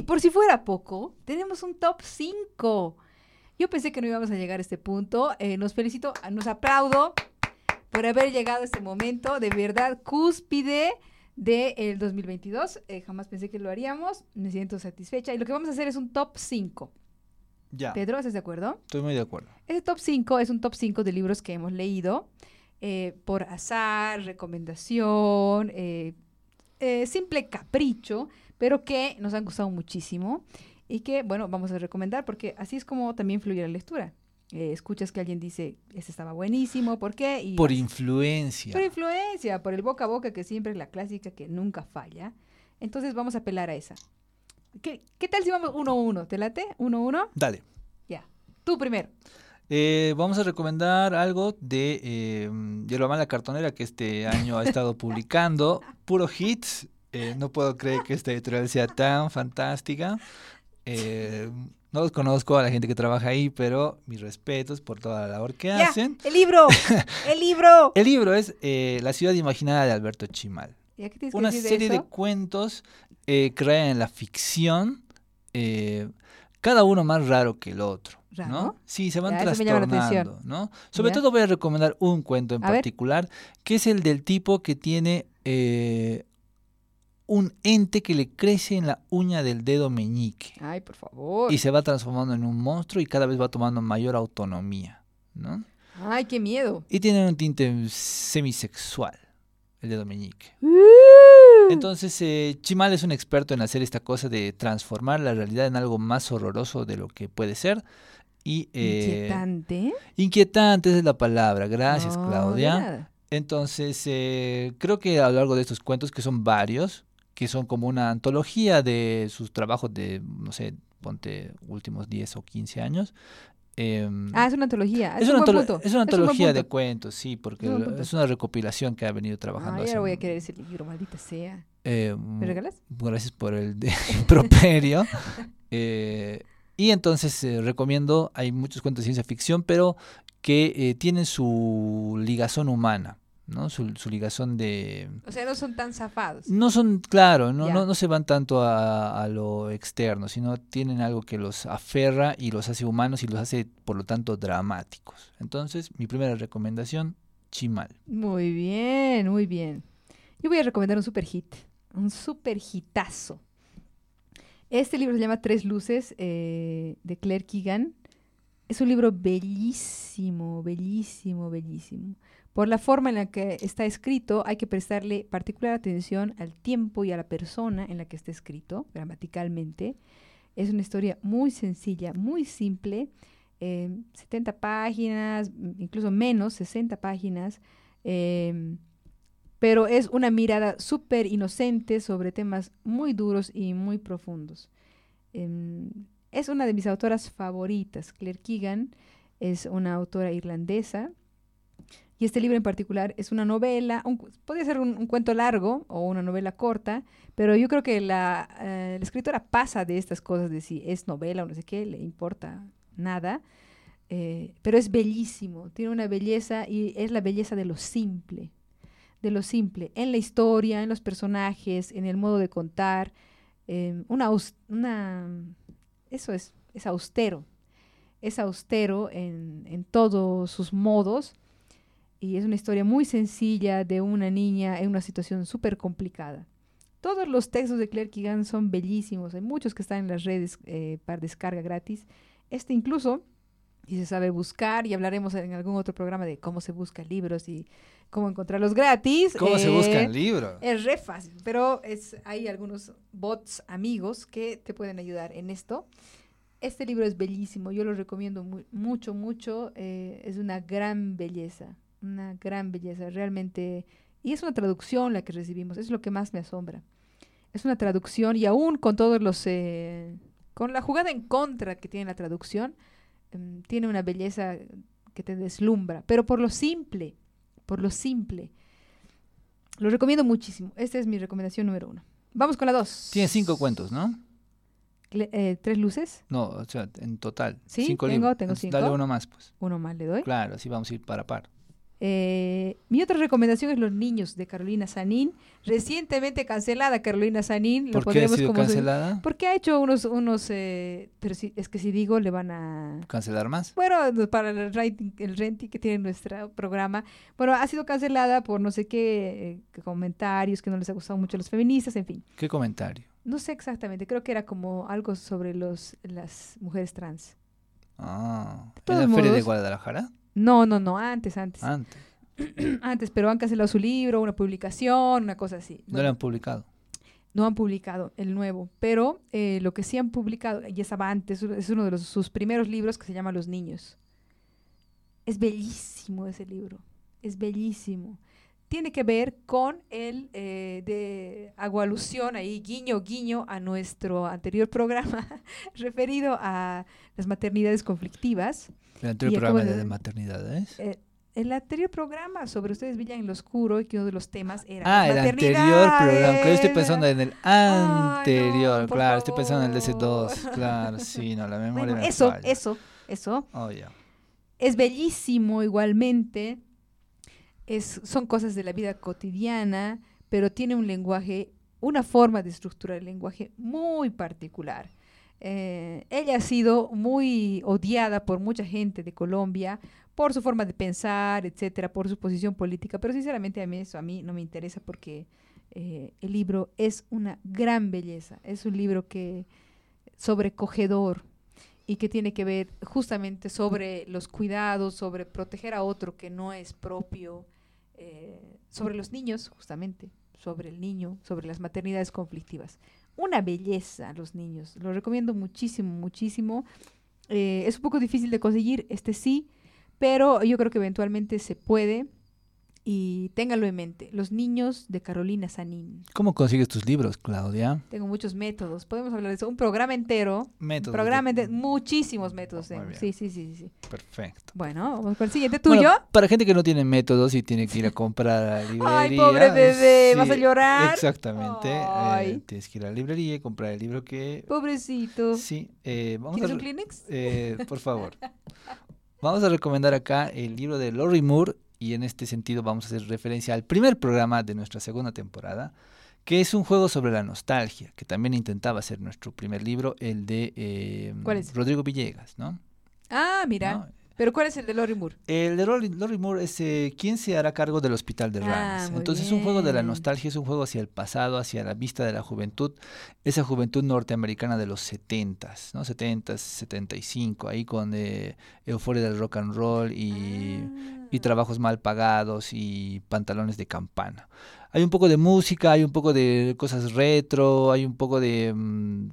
Por si fuera poco, tenemos un top 5. Yo pensé que no íbamos a llegar a este punto. Eh, nos felicito, nos aplaudo por haber llegado a este momento. De verdad, cúspide del 2022. Eh, jamás pensé que lo haríamos. Me siento satisfecha. Y lo que vamos a hacer es un top 5. Ya. Pedro, ¿estás de acuerdo? Estoy muy de acuerdo. Este top 5 es un top 5 de libros que hemos leído eh, por azar, recomendación, eh, simple capricho, pero que nos han gustado muchísimo y que, bueno, vamos a recomendar porque así es como también fluye la lectura. Eh, escuchas que alguien dice, este estaba buenísimo, ¿por qué? Y por influencia. Por influencia, por el boca a boca que siempre es la clásica que nunca falla. Entonces vamos a apelar a esa. ¿Qué, qué tal si vamos uno a uno? ¿Te late? ¿Uno a uno? Dale. Ya. Tú primero. Eh, vamos a recomendar algo de eh, la Cartonera que este año ha estado publicando. [LAUGHS] Puro hits. Eh, no puedo creer que esta editorial sea tan fantástica. Eh, no los conozco a la gente que trabaja ahí, pero mis respetos por toda la labor que hacen. El libro, [LAUGHS] el libro. el libro es eh, La ciudad imaginada de Alberto Chimal. Una serie de, cuentos eh, en la ficción, eh, cada uno más raro que el otro. ¿no? Sí, se van trastornando, ¿no? Sobre todo voy a recomendar un cuento en particular, que es el del tipo que tiene un ente que le crece en la uña del dedo meñique. Ay, por favor. Y se va transformando en un monstruo y cada vez va tomando mayor autonomía, ¿no? Ay, qué miedo. Y tiene un tinte semisexual, el dedo meñique. ¡Uh! Entonces, eh, Chimal es un experto en hacer esta cosa de transformar la realidad en algo más horroroso de lo que puede ser. Y, eh, inquietante. Inquietante es la palabra. Gracias, Claudia. Entonces, eh, creo que a lo largo de estos cuentos, que son varios, que son como una antología de sus trabajos de, no sé, ponte últimos 10 o 15 años. Em, ah, es una antología. Es, una, es una, antología de cuentos, sí, porque es una recopilación que ha venido trabajando. Ah, ya voy a querer ese libro, maldita sea. Eh, ¿Me regalas? Gracias por el de [LAUGHS] properio. eh, y entonces eh, recomiendo, hay muchos cuentos de ciencia ficción, pero que tienen su ligazón humana. ¿No? Su, ligazón de... O sea, no son tan zafados. No son, claro, no, no, no, se van tanto a, a, lo externo, sino tienen algo que los aferra y los hace humanos y los hace, por lo tanto, dramáticos. Entonces, mi primera recomendación, Chimal. Muy bien, muy bien. Yo voy a recomendar un super hit, un super hitazo. Este libro se llama Tres Luces, eh, de Claire Keegan. Es un libro bellísimo, bellísimo, bellísimo. Por la forma en la que está escrito, hay que prestarle particular atención al tiempo y a la persona en la que está escrito, gramaticalmente. Es una historia muy sencilla, muy simple, 70 em, páginas, incluso menos, 60 páginas, em, pero es una mirada súper inocente sobre temas muy duros y muy profundos. Em, es una de mis autoras favoritas. Claire Keegan es una autora irlandesa y este libro en particular es una novela, puede ser un, cuento largo o una novela corta, pero yo creo que la, eh, la, escritora pasa de estas cosas de si es novela o no sé qué, le importa nada, eh, pero es bellísimo, tiene una belleza y es la belleza de lo simple, de lo simple, en la historia, en los personajes, en el modo de contar, una, una, eso es, es austero, es austero en, en todos sus modos y es una historia muy sencilla de una niña en una situación súper complicada. Todos los textos de Claire Keegan son bellísimos, hay muchos que están en las redes eh, para descarga gratis. Este incluso, y se sabe buscar, y hablaremos en algún otro programa de cómo se buscan libros y cómo encontrarlos gratis. ¿Cómo se buscan eh, libros? Es re fácil, pero es, hay algunos bots amigos que te pueden ayudar en esto. Este libro es bellísimo, yo lo recomiendo mucho, mucho, eh, es una gran belleza una gran belleza, realmente. Y es una traducción la que recibimos, es lo que más me asombra. Es una traducción y aún con todos los... Eh, con la jugada en contra que tiene la traducción, em, tiene una belleza que te deslumbra, pero por lo simple, por lo simple. Lo recomiendo muchísimo. Esta es mi recomendación número uno. Vamos con la dos. Tiene cinco cuentos, ¿no? Eh, ¿Tres luces? No, o sea, en total. Sí, cinco tengo, tengo cinco. Dale uno más, pues. Uno más le doy. Claro, así vamos a ir para par. Eh, mi otra recomendación es Los Niños de Carolina Sanín, recientemente cancelada Carolina Sanín. ¿Por qué ha sido cancelada? porque ha hecho unos, unos eh, pero si, es que si digo le van a... ¿Cancelar más? Bueno, para el rating, el renting que tiene nuestro programa. Bueno, ha sido cancelada por no sé qué eh, comentarios que no les ha gustado mucho a los feministas, en fin. ¿Qué comentario? No sé exactamente, creo que era como algo sobre los las mujeres trans. Ah, ¿en la Feria de Guadalajara? No, no, no, antes, antes. Antes. [CLEARS THROAT] antes, pero han cancelado su libro, una publicación, una cosa así. no lo han publicado. No han publicado el nuevo, pero eh, lo que sí han publicado, ya estaba antes, es uno de sus primeros libros que se llama Los Niños. Es bellísimo ese libro, es bellísimo. Tiene que ver con el, eh, de, hago alusión ahí, guiño, guiño, a nuestro anterior programa [LAUGHS] referido a las maternidades conflictivas. El anterior programa de, maternidades. Eh, el anterior programa sobre ustedes brillan en lo oscuro y que uno de los temas era ah el anterior programa yo estoy pensando en el anterior claro estoy pensando en el DC2 claro sí no la [LAUGHS] memoria bueno, eso eso eso oh, yeah. es bellísimo igualmente son cosas de la vida cotidiana pero tiene un lenguaje una forma de estructurar el lenguaje muy particular. Eh, ella ha sido muy odiada por mucha gente de Colombia por su forma de pensar, etcétera, por su posición política, pero sinceramente a mí eso a mí no me interesa porque eh, el libro es una gran belleza, es un libro que sobrecogedor y que tiene que ver justamente sobre los cuidados, sobre proteger a otro que no es propio, eh, sobre los niños, justamente, sobre el niño, sobre las maternidades conflictivas una belleza los niños. Lo recomiendo muchísimo, muchísimo. Eh, es un poco difícil de conseguir, este sí, pero yo creo que eventualmente se puede y téngalo en mente. Los niños de Carolina Sanín. ¿Cómo consigues tus libros, Claudia? Tengo muchos métodos. Podemos hablar de eso. Un programa entero. Métodos. Programa de... muchísimos métodos. Sí, sí, sí, sí. Perfecto. Bueno, vamos con el siguiente. ¿Tuyo? para gente que no tiene métodos y tiene que ir a comprar a la [LAUGHS] librería. Ay, pobre bebé. ¿Vas a llorar? Exactamente. Eh, tienes que ir a la librería y comprar el libro que... Pobrecito. Sí. Eh, vamos ¿Quieres un Kleenex? Eh, por favor. vamos a recomendar acá el libro de Lori Moore y en este sentido vamos a hacer referencia al primer programa de nuestra segunda temporada, que es un juego sobre la nostalgia, que también intentaba ser nuestro primer libro, el de eh, Rodrigo Villegas, ¿no? Ah, mira. ¿Pero cuál es el de Lori Moore? El de Lori, Moore es eh, quién se hará cargo del hospital de Rams. Ah, Entonces es un juego de la nostalgia, es un juego hacia el pasado, hacia la vista de la juventud, esa juventud norteamericana de los 70 ¿no? 70 75, ahí con eh, euforia del rock and roll y, ah. y trabajos mal pagados y pantalones de campana. Hay un poco de música, hay un poco de cosas retro, hay un poco de... Mm,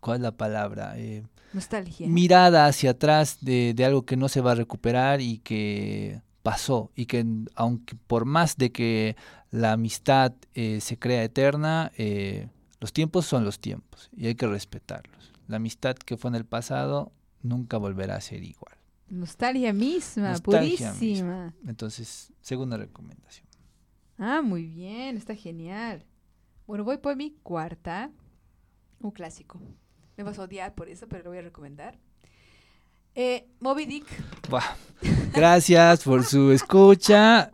¿Cuál es la palabra? Eh, Nostalgia. mirada hacia atrás de, algo que no se va a recuperar y que pasó y que aunque por más de que la amistad eh, se crea eterna, eh, los tiempos son los tiempos y hay que respetarlos. La amistad que fue en el pasado nunca volverá a ser igual. Nostalgia misma, purísima. Entonces, segunda recomendación. Ah, muy bien, está genial. Bueno, voy por mi cuarta, un clásico. Me vas a odiar por eso, pero lo voy a recomendar. Eh, Moby Dick. Gracias por su escucha.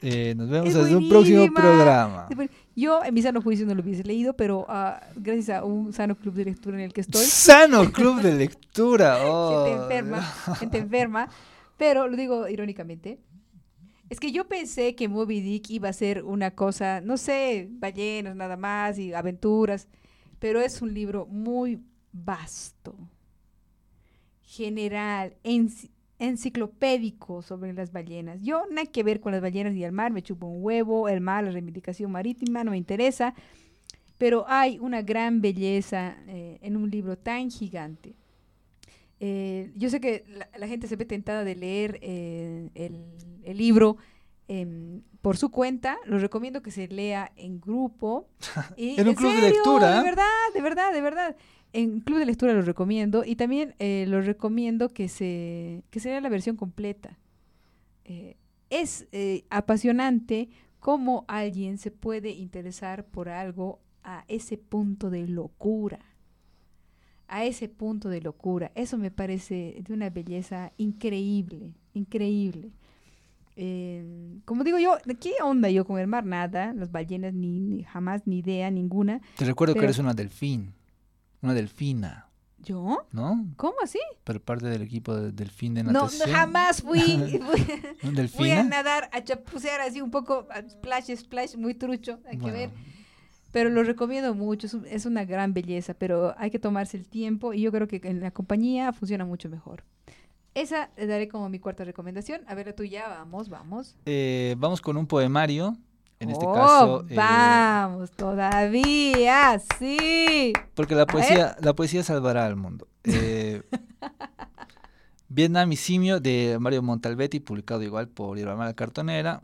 Eh, nos vemos en un próximo programa. Yo en mi sano juicio no lo hubiese leído, pero uh, gracias a un sano club de lectura en el que estoy. ¡Sano club de lectura! [LAUGHS] Oh. gente enferma, gente enferma. Pero lo digo irónicamente. Es que yo pensé que Moby Dick iba a ser una cosa, no sé, ballenas nada más y aventuras, pero es un libro muy vasto, general, enciclopédico sobre las ballenas. Yo nada que ver con las ballenas y el mar, me chupo un huevo, el mar, la reivindicación marítima, no me interesa, pero hay una gran belleza eh, en un libro tan gigante. Eh, yo sé que la, gente se ve tentada de leer eh, el, libro em, por su cuenta, lo recomiendo que se lea en grupo. [LAUGHS] en un club de lectura. De verdad, de verdad, de verdad en Club de Lectura lo recomiendo y también eh, lo recomiendo que se, que se la versión completa. Eh, es eh, apasionante cómo alguien se puede interesar por algo a ese punto de locura. A ese punto de locura. Eso me parece de una belleza increíble, increíble. Eh, como digo yo, ¿de qué onda yo con el mar? Nada, las ballenas ni, jamás, ni idea, ninguna. Te recuerdo que eres una delfín, una delfina. ¿Yo? ¿No? ¿Cómo así? Pero parte del equipo de delfín de natación. No, jamás fui. fui, [LAUGHS] fui a nadar, a chapucear así un poco, splash, splash, muy trucho, hay que ver. Pero lo recomiendo mucho, es una gran belleza, pero hay que tomarse el tiempo y yo creo que en la compañía funciona mucho mejor. Esa le daré como mi cuarta recomendación. A ver, tú ya, vamos, vamos. Eh, vamos con un poemario. En este oh, caso. Eh, vamos, todavía, sí. Porque la poesía, la poesía salvará al mundo. Eh, [LAUGHS] Vietnam y Simio de Mario Montalbetti, publicado igual por Irma la Cartonera.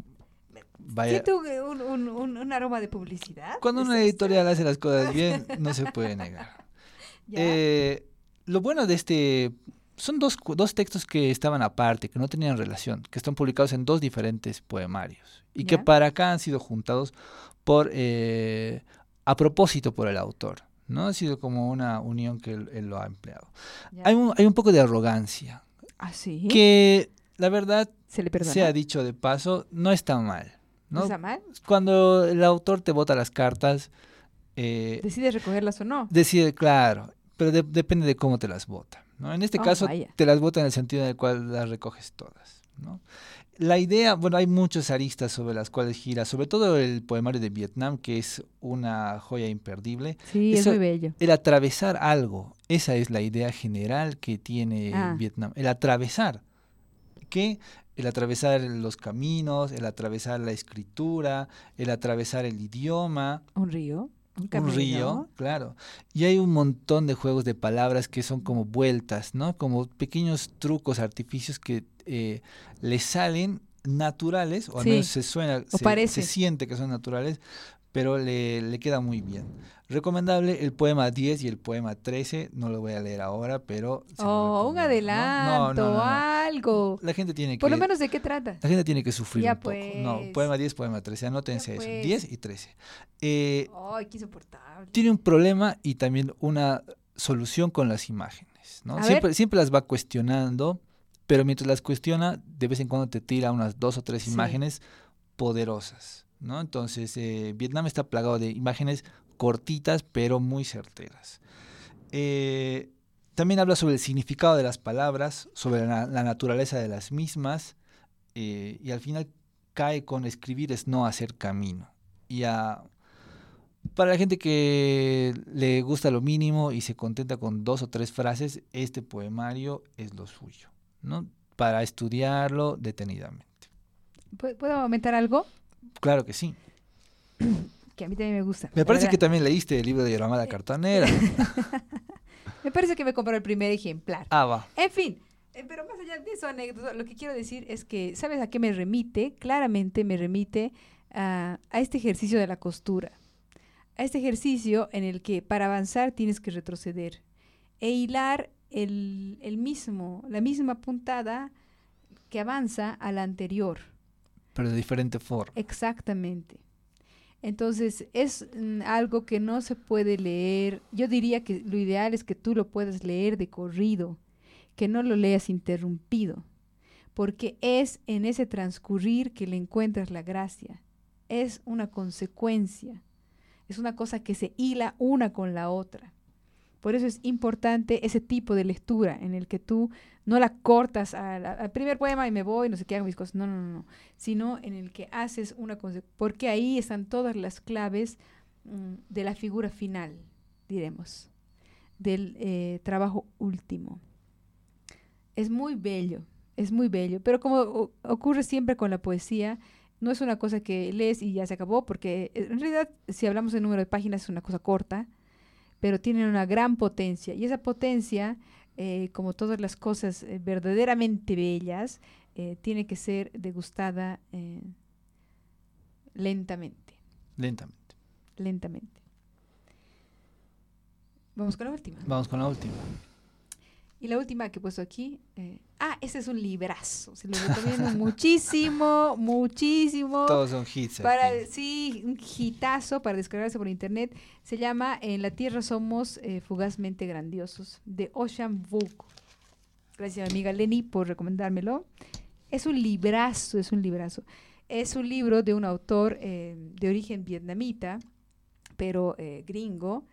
Vaya. un, un, un, un, aroma de publicidad? Cuando una editorial hace las cosas [LAUGHS] bien, no se puede negar. Eh, lo bueno de este son dos, dos, textos que estaban aparte, que no tenían relación, que están publicados en dos diferentes poemarios y que para acá han sido juntados por eh, a propósito por el autor. ¿no? Ha sido como una unión que él, lo ha empleado. Hay un, hay un poco de arrogancia. ¿Ah, que la verdad, se, le se ha dicho de paso, no está mal. ¿no? ¿Está mal? Cuando el autor te bota las cartas... Eh, ¿Decide recogerlas o no? Decide, claro, pero depende de cómo te las bota. ¿No? En este oh, caso, te las bota en el sentido en el cual las recoges todas. ¿no? La idea, bueno, hay muchos aristas sobre las cuales gira, sobre todo el poemario de Vietnam, que es una joya imperdible. Sí, es muy bello. El atravesar algo, esa es la idea general que tiene ah. Vietnam, el atravesar. ¿Qué? El atravesar los caminos, el atravesar la escritura, el atravesar el idioma. Un río. Un, río, claro. Y hay un montón de juegos de palabras que son como vueltas, ¿no? Como pequeños trucos, artificios que eh, le salen naturales, o al menos se suena, se, se, siente que son naturales, pero le, le, queda muy bien. Recomendable el poema 10 y el poema 13, no lo voy a leer ahora, pero... Oh, un adelanto, algo. La gente tiene que... Por lo menos de qué trata. La gente tiene que sufrir ya un poco. Pues. No, poema 10, poema 13, anótense eso, 10 pues. y 13. Eh, Ay, qué insoportable. Tiene un problema y también una solución con las imágenes, ¿no? Siempre, siempre las va cuestionando, pero mientras las cuestiona, de vez en cuando te tira unas dos o tres imágenes poderosas. ¿no? Entonces, eh, Vietnam está plagado de imágenes cortitas pero muy certeras. Eh, también habla sobre el significado de las palabras, sobre la, naturaleza de las mismas, eh, y al final cae con escribir es no hacer camino. Y para la gente que le gusta lo mínimo y se contenta con dos o tres frases, este poemario es lo suyo, ¿no? Para estudiarlo detenidamente. ¿Puedo aumentar algo? Claro que sí. [CLEARS THROAT] que a mí también me gusta. Me parece que también leíste el libro de Llamada Cartonera. [LAUGHS] me parece que me compró el primer ejemplar. Ah, va. En fin, eh, pero más allá de eso, anécdota, lo que quiero decir es que, ¿sabes a qué me remite? Claramente me remite a, a este ejercicio de la costura. A este ejercicio en el que para avanzar tienes que retroceder e hilar el, el mismo, la misma puntada que avanza a la anterior pero de diferente forma. Exactamente. Entonces, es mm, algo que no se puede leer. Yo diría que lo ideal es que tú lo puedas leer de corrido, que no lo leas interrumpido, porque es en ese transcurrir que le encuentras la gracia. Es una consecuencia, es una cosa que se hila una con la otra. Por eso es importante ese tipo de lectura en el que tú no la cortas al primer poema y me voy, no sé qué hago mis cosas, no, no, no, sino en el que haces una cosa, porque ahí están todas las claves mm, de la figura final, diremos, del eh, trabajo último. Es muy bello, es muy bello, pero como ocurre siempre con la poesía, no es una cosa que lees y ya se acabó, porque en realidad si hablamos de número de páginas es una cosa corta, pero tienen una gran potencia. Y esa potencia, eh, como todas las cosas eh, verdaderamente bellas, eh, tiene que ser degustada lentamente. Lentamente. Lentamente. Vamos con la última. Vamos con la última. Y la última que he puesto aquí, eh, ah, este es un librazo, se lo recomiendo [LAUGHS] muchísimo, muchísimo. Todos son hits. Para, sí, un hitazo para descargarse por internet. Se llama En la Tierra somos eh, fugazmente grandiosos, de Ocean Book. Gracias amiga Lenny por recomendármelo. Es un librazo, es un librazo. Es un libro de un autor eh, de origen vietnamita, pero gringo,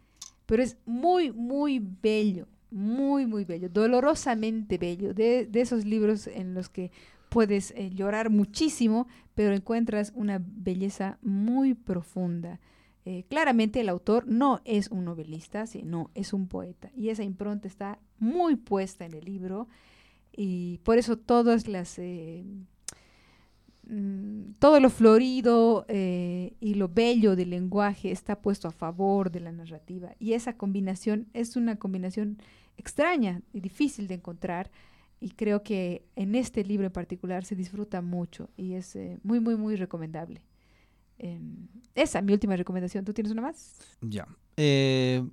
pero es muy, muy bello, muy, muy bello, dolorosamente bello, de, esos libros en los que puedes eh, llorar muchísimo, pero encuentras una belleza muy profunda. Eh, claramente el autor no es un novelista, sino es un poeta. Y esa impronta está muy puesta en el libro. Y por eso todas las... Eh, mm, todo lo florido eh, y lo bello del lenguaje está puesto a favor de la narrativa. Y esa combinación es una combinación extraña y difícil de encontrar. Y creo que en este libro en particular se disfruta mucho y es muy, muy, muy recomendable. Em, esa, mi última recomendación. ¿Tú tienes una más? Ya. Eh,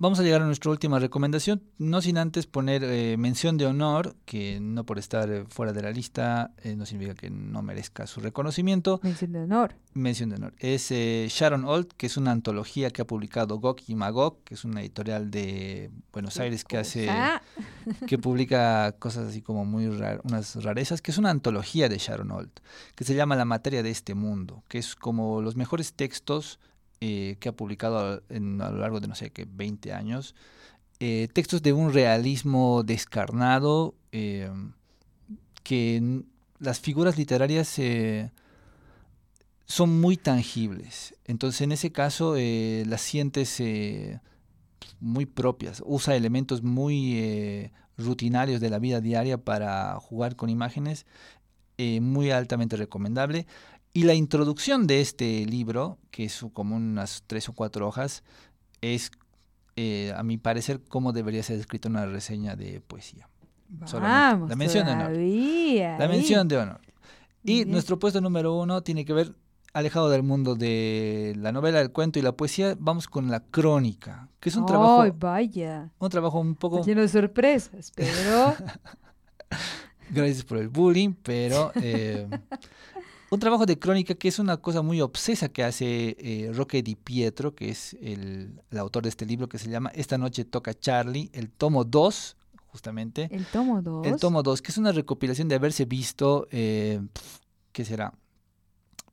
Vamos a llegar a nuestra última recomendación, no sin antes poner eh, mención de honor, que no por estar eh, fuera de la lista eh, no significa que no merezca su reconocimiento. Mención de honor. Mención de honor. Es Sharon Old, que es una antología que ha publicado Gok y Magog, que es una editorial de Buenos Aires que hace, [LAUGHS] que publica cosas así como muy unas rarezas, que es una antología de Sharon Old, que se llama La materia de este mundo, que es como los mejores textos eh, que ha publicado a, lo largo de, no sé, qué 20 años, eh, textos de un realismo descarnado, eh, que las figuras literarias son muy tangibles. Entonces, en ese caso, las sientes muy propias. Usa elementos muy rutinarios de la vida diaria para jugar con imágenes. muy altamente recomendable. Y la introducción de este libro, que es como unas tres o cuatro hojas, es, eh, a mi parecer, cómo debería ser escrita una reseña de poesía. Vamos, la mención de honor. La mención de honor. Y nuestro puesto número uno tiene que ver, alejado del mundo de la novela, el cuento y la poesía, vamos con la crónica, que es un trabajo... ¡Ay, vaya! Un trabajo un poco... lleno de sorpresas, pero... [LAUGHS] Gracias por el bullying, pero... Eh, [LAUGHS] un trabajo de crónica que es una cosa muy obsesa que hace eh, Roque Di Pietro, que es el, autor de este libro que se llama Esta noche toca Charlie, el tomo 2, justamente. El tomo 2. El tomo 2, que es una recopilación de haberse visto, eh, ¿qué será?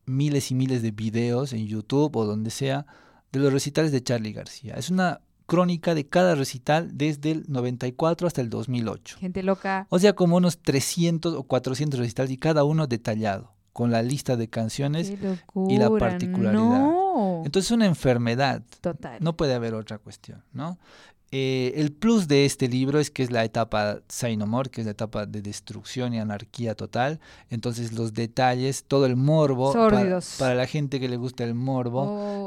Miles y miles de videos en YouTube o donde sea de los recitales de Charlie García. Es una crónica de cada recital desde el 94 hasta el 2008. Gente loca. O sea, como unos 300 o 400 recitales y cada uno detallado con la lista de canciones y la particularidad. Entonces es una enfermedad. Total. No puede haber otra cuestión, ¿no? Eh, el plus de este libro es que es la etapa Sainomor, que es la etapa de destrucción y anarquía total. Entonces los detalles, todo el morbo, para, la gente que le gusta el morbo,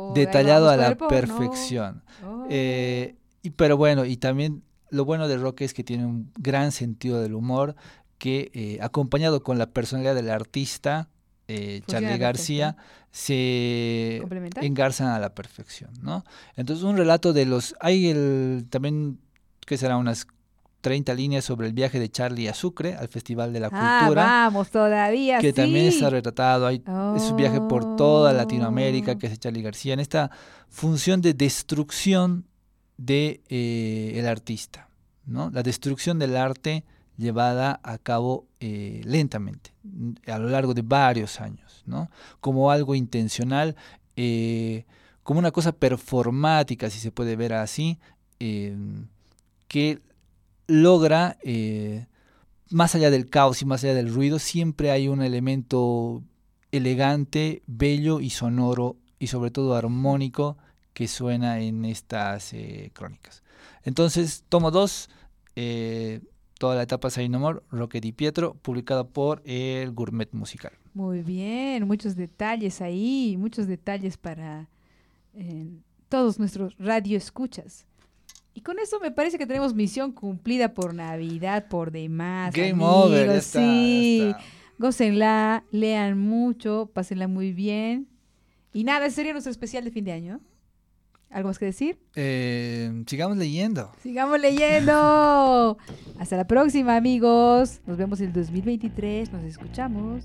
oh, detallado a la perfección. Eh, y, pero bueno, y también lo bueno de Roque es que tiene un gran sentido del humor que eh, acompañado con la personalidad del artista, eh, Charlie García se engarzan a la perfección, ¿no? Entonces un relato de los... Hay el, también, que será unas 30 líneas sobre el viaje de Charlie a Sucre, al Festival de la ah, Cultura. vamos, todavía. Que también está retratado. Hay, Es un viaje por toda Latinoamérica que hace Charlie García en esta función de destrucción de eh, el artista, ¿no? La destrucción del arte llevada a cabo eh, lentamente, a lo largo de varios años, ¿no? como algo intencional, eh, como una cosa performática, si se puede ver así, em, que logra, eh, más allá del caos y más allá del ruido, siempre hay un elemento elegante, bello y sonoro y sobre todo armónico que suena en estas crónicas. Entonces, tomo dos, toda la etapa Sainomor, Roque Di Pietro, publicada por el Gourmet Musical. Muy bien, muchos detalles ahí, muchos detalles para eh, todos nuestros radioescuchas. Y con eso me parece que tenemos misión cumplida por Navidad, por demás. Game over, sí. Gócenla, lean mucho, pásenla muy bien. Y nada, ese sería nuestro especial de fin de año. ¿Algo más que decir? Eh, sigamos leyendo. Sigamos leyendo. [LAUGHS] Hasta la próxima, amigos. Nos vemos en el 2023. Nos escuchamos.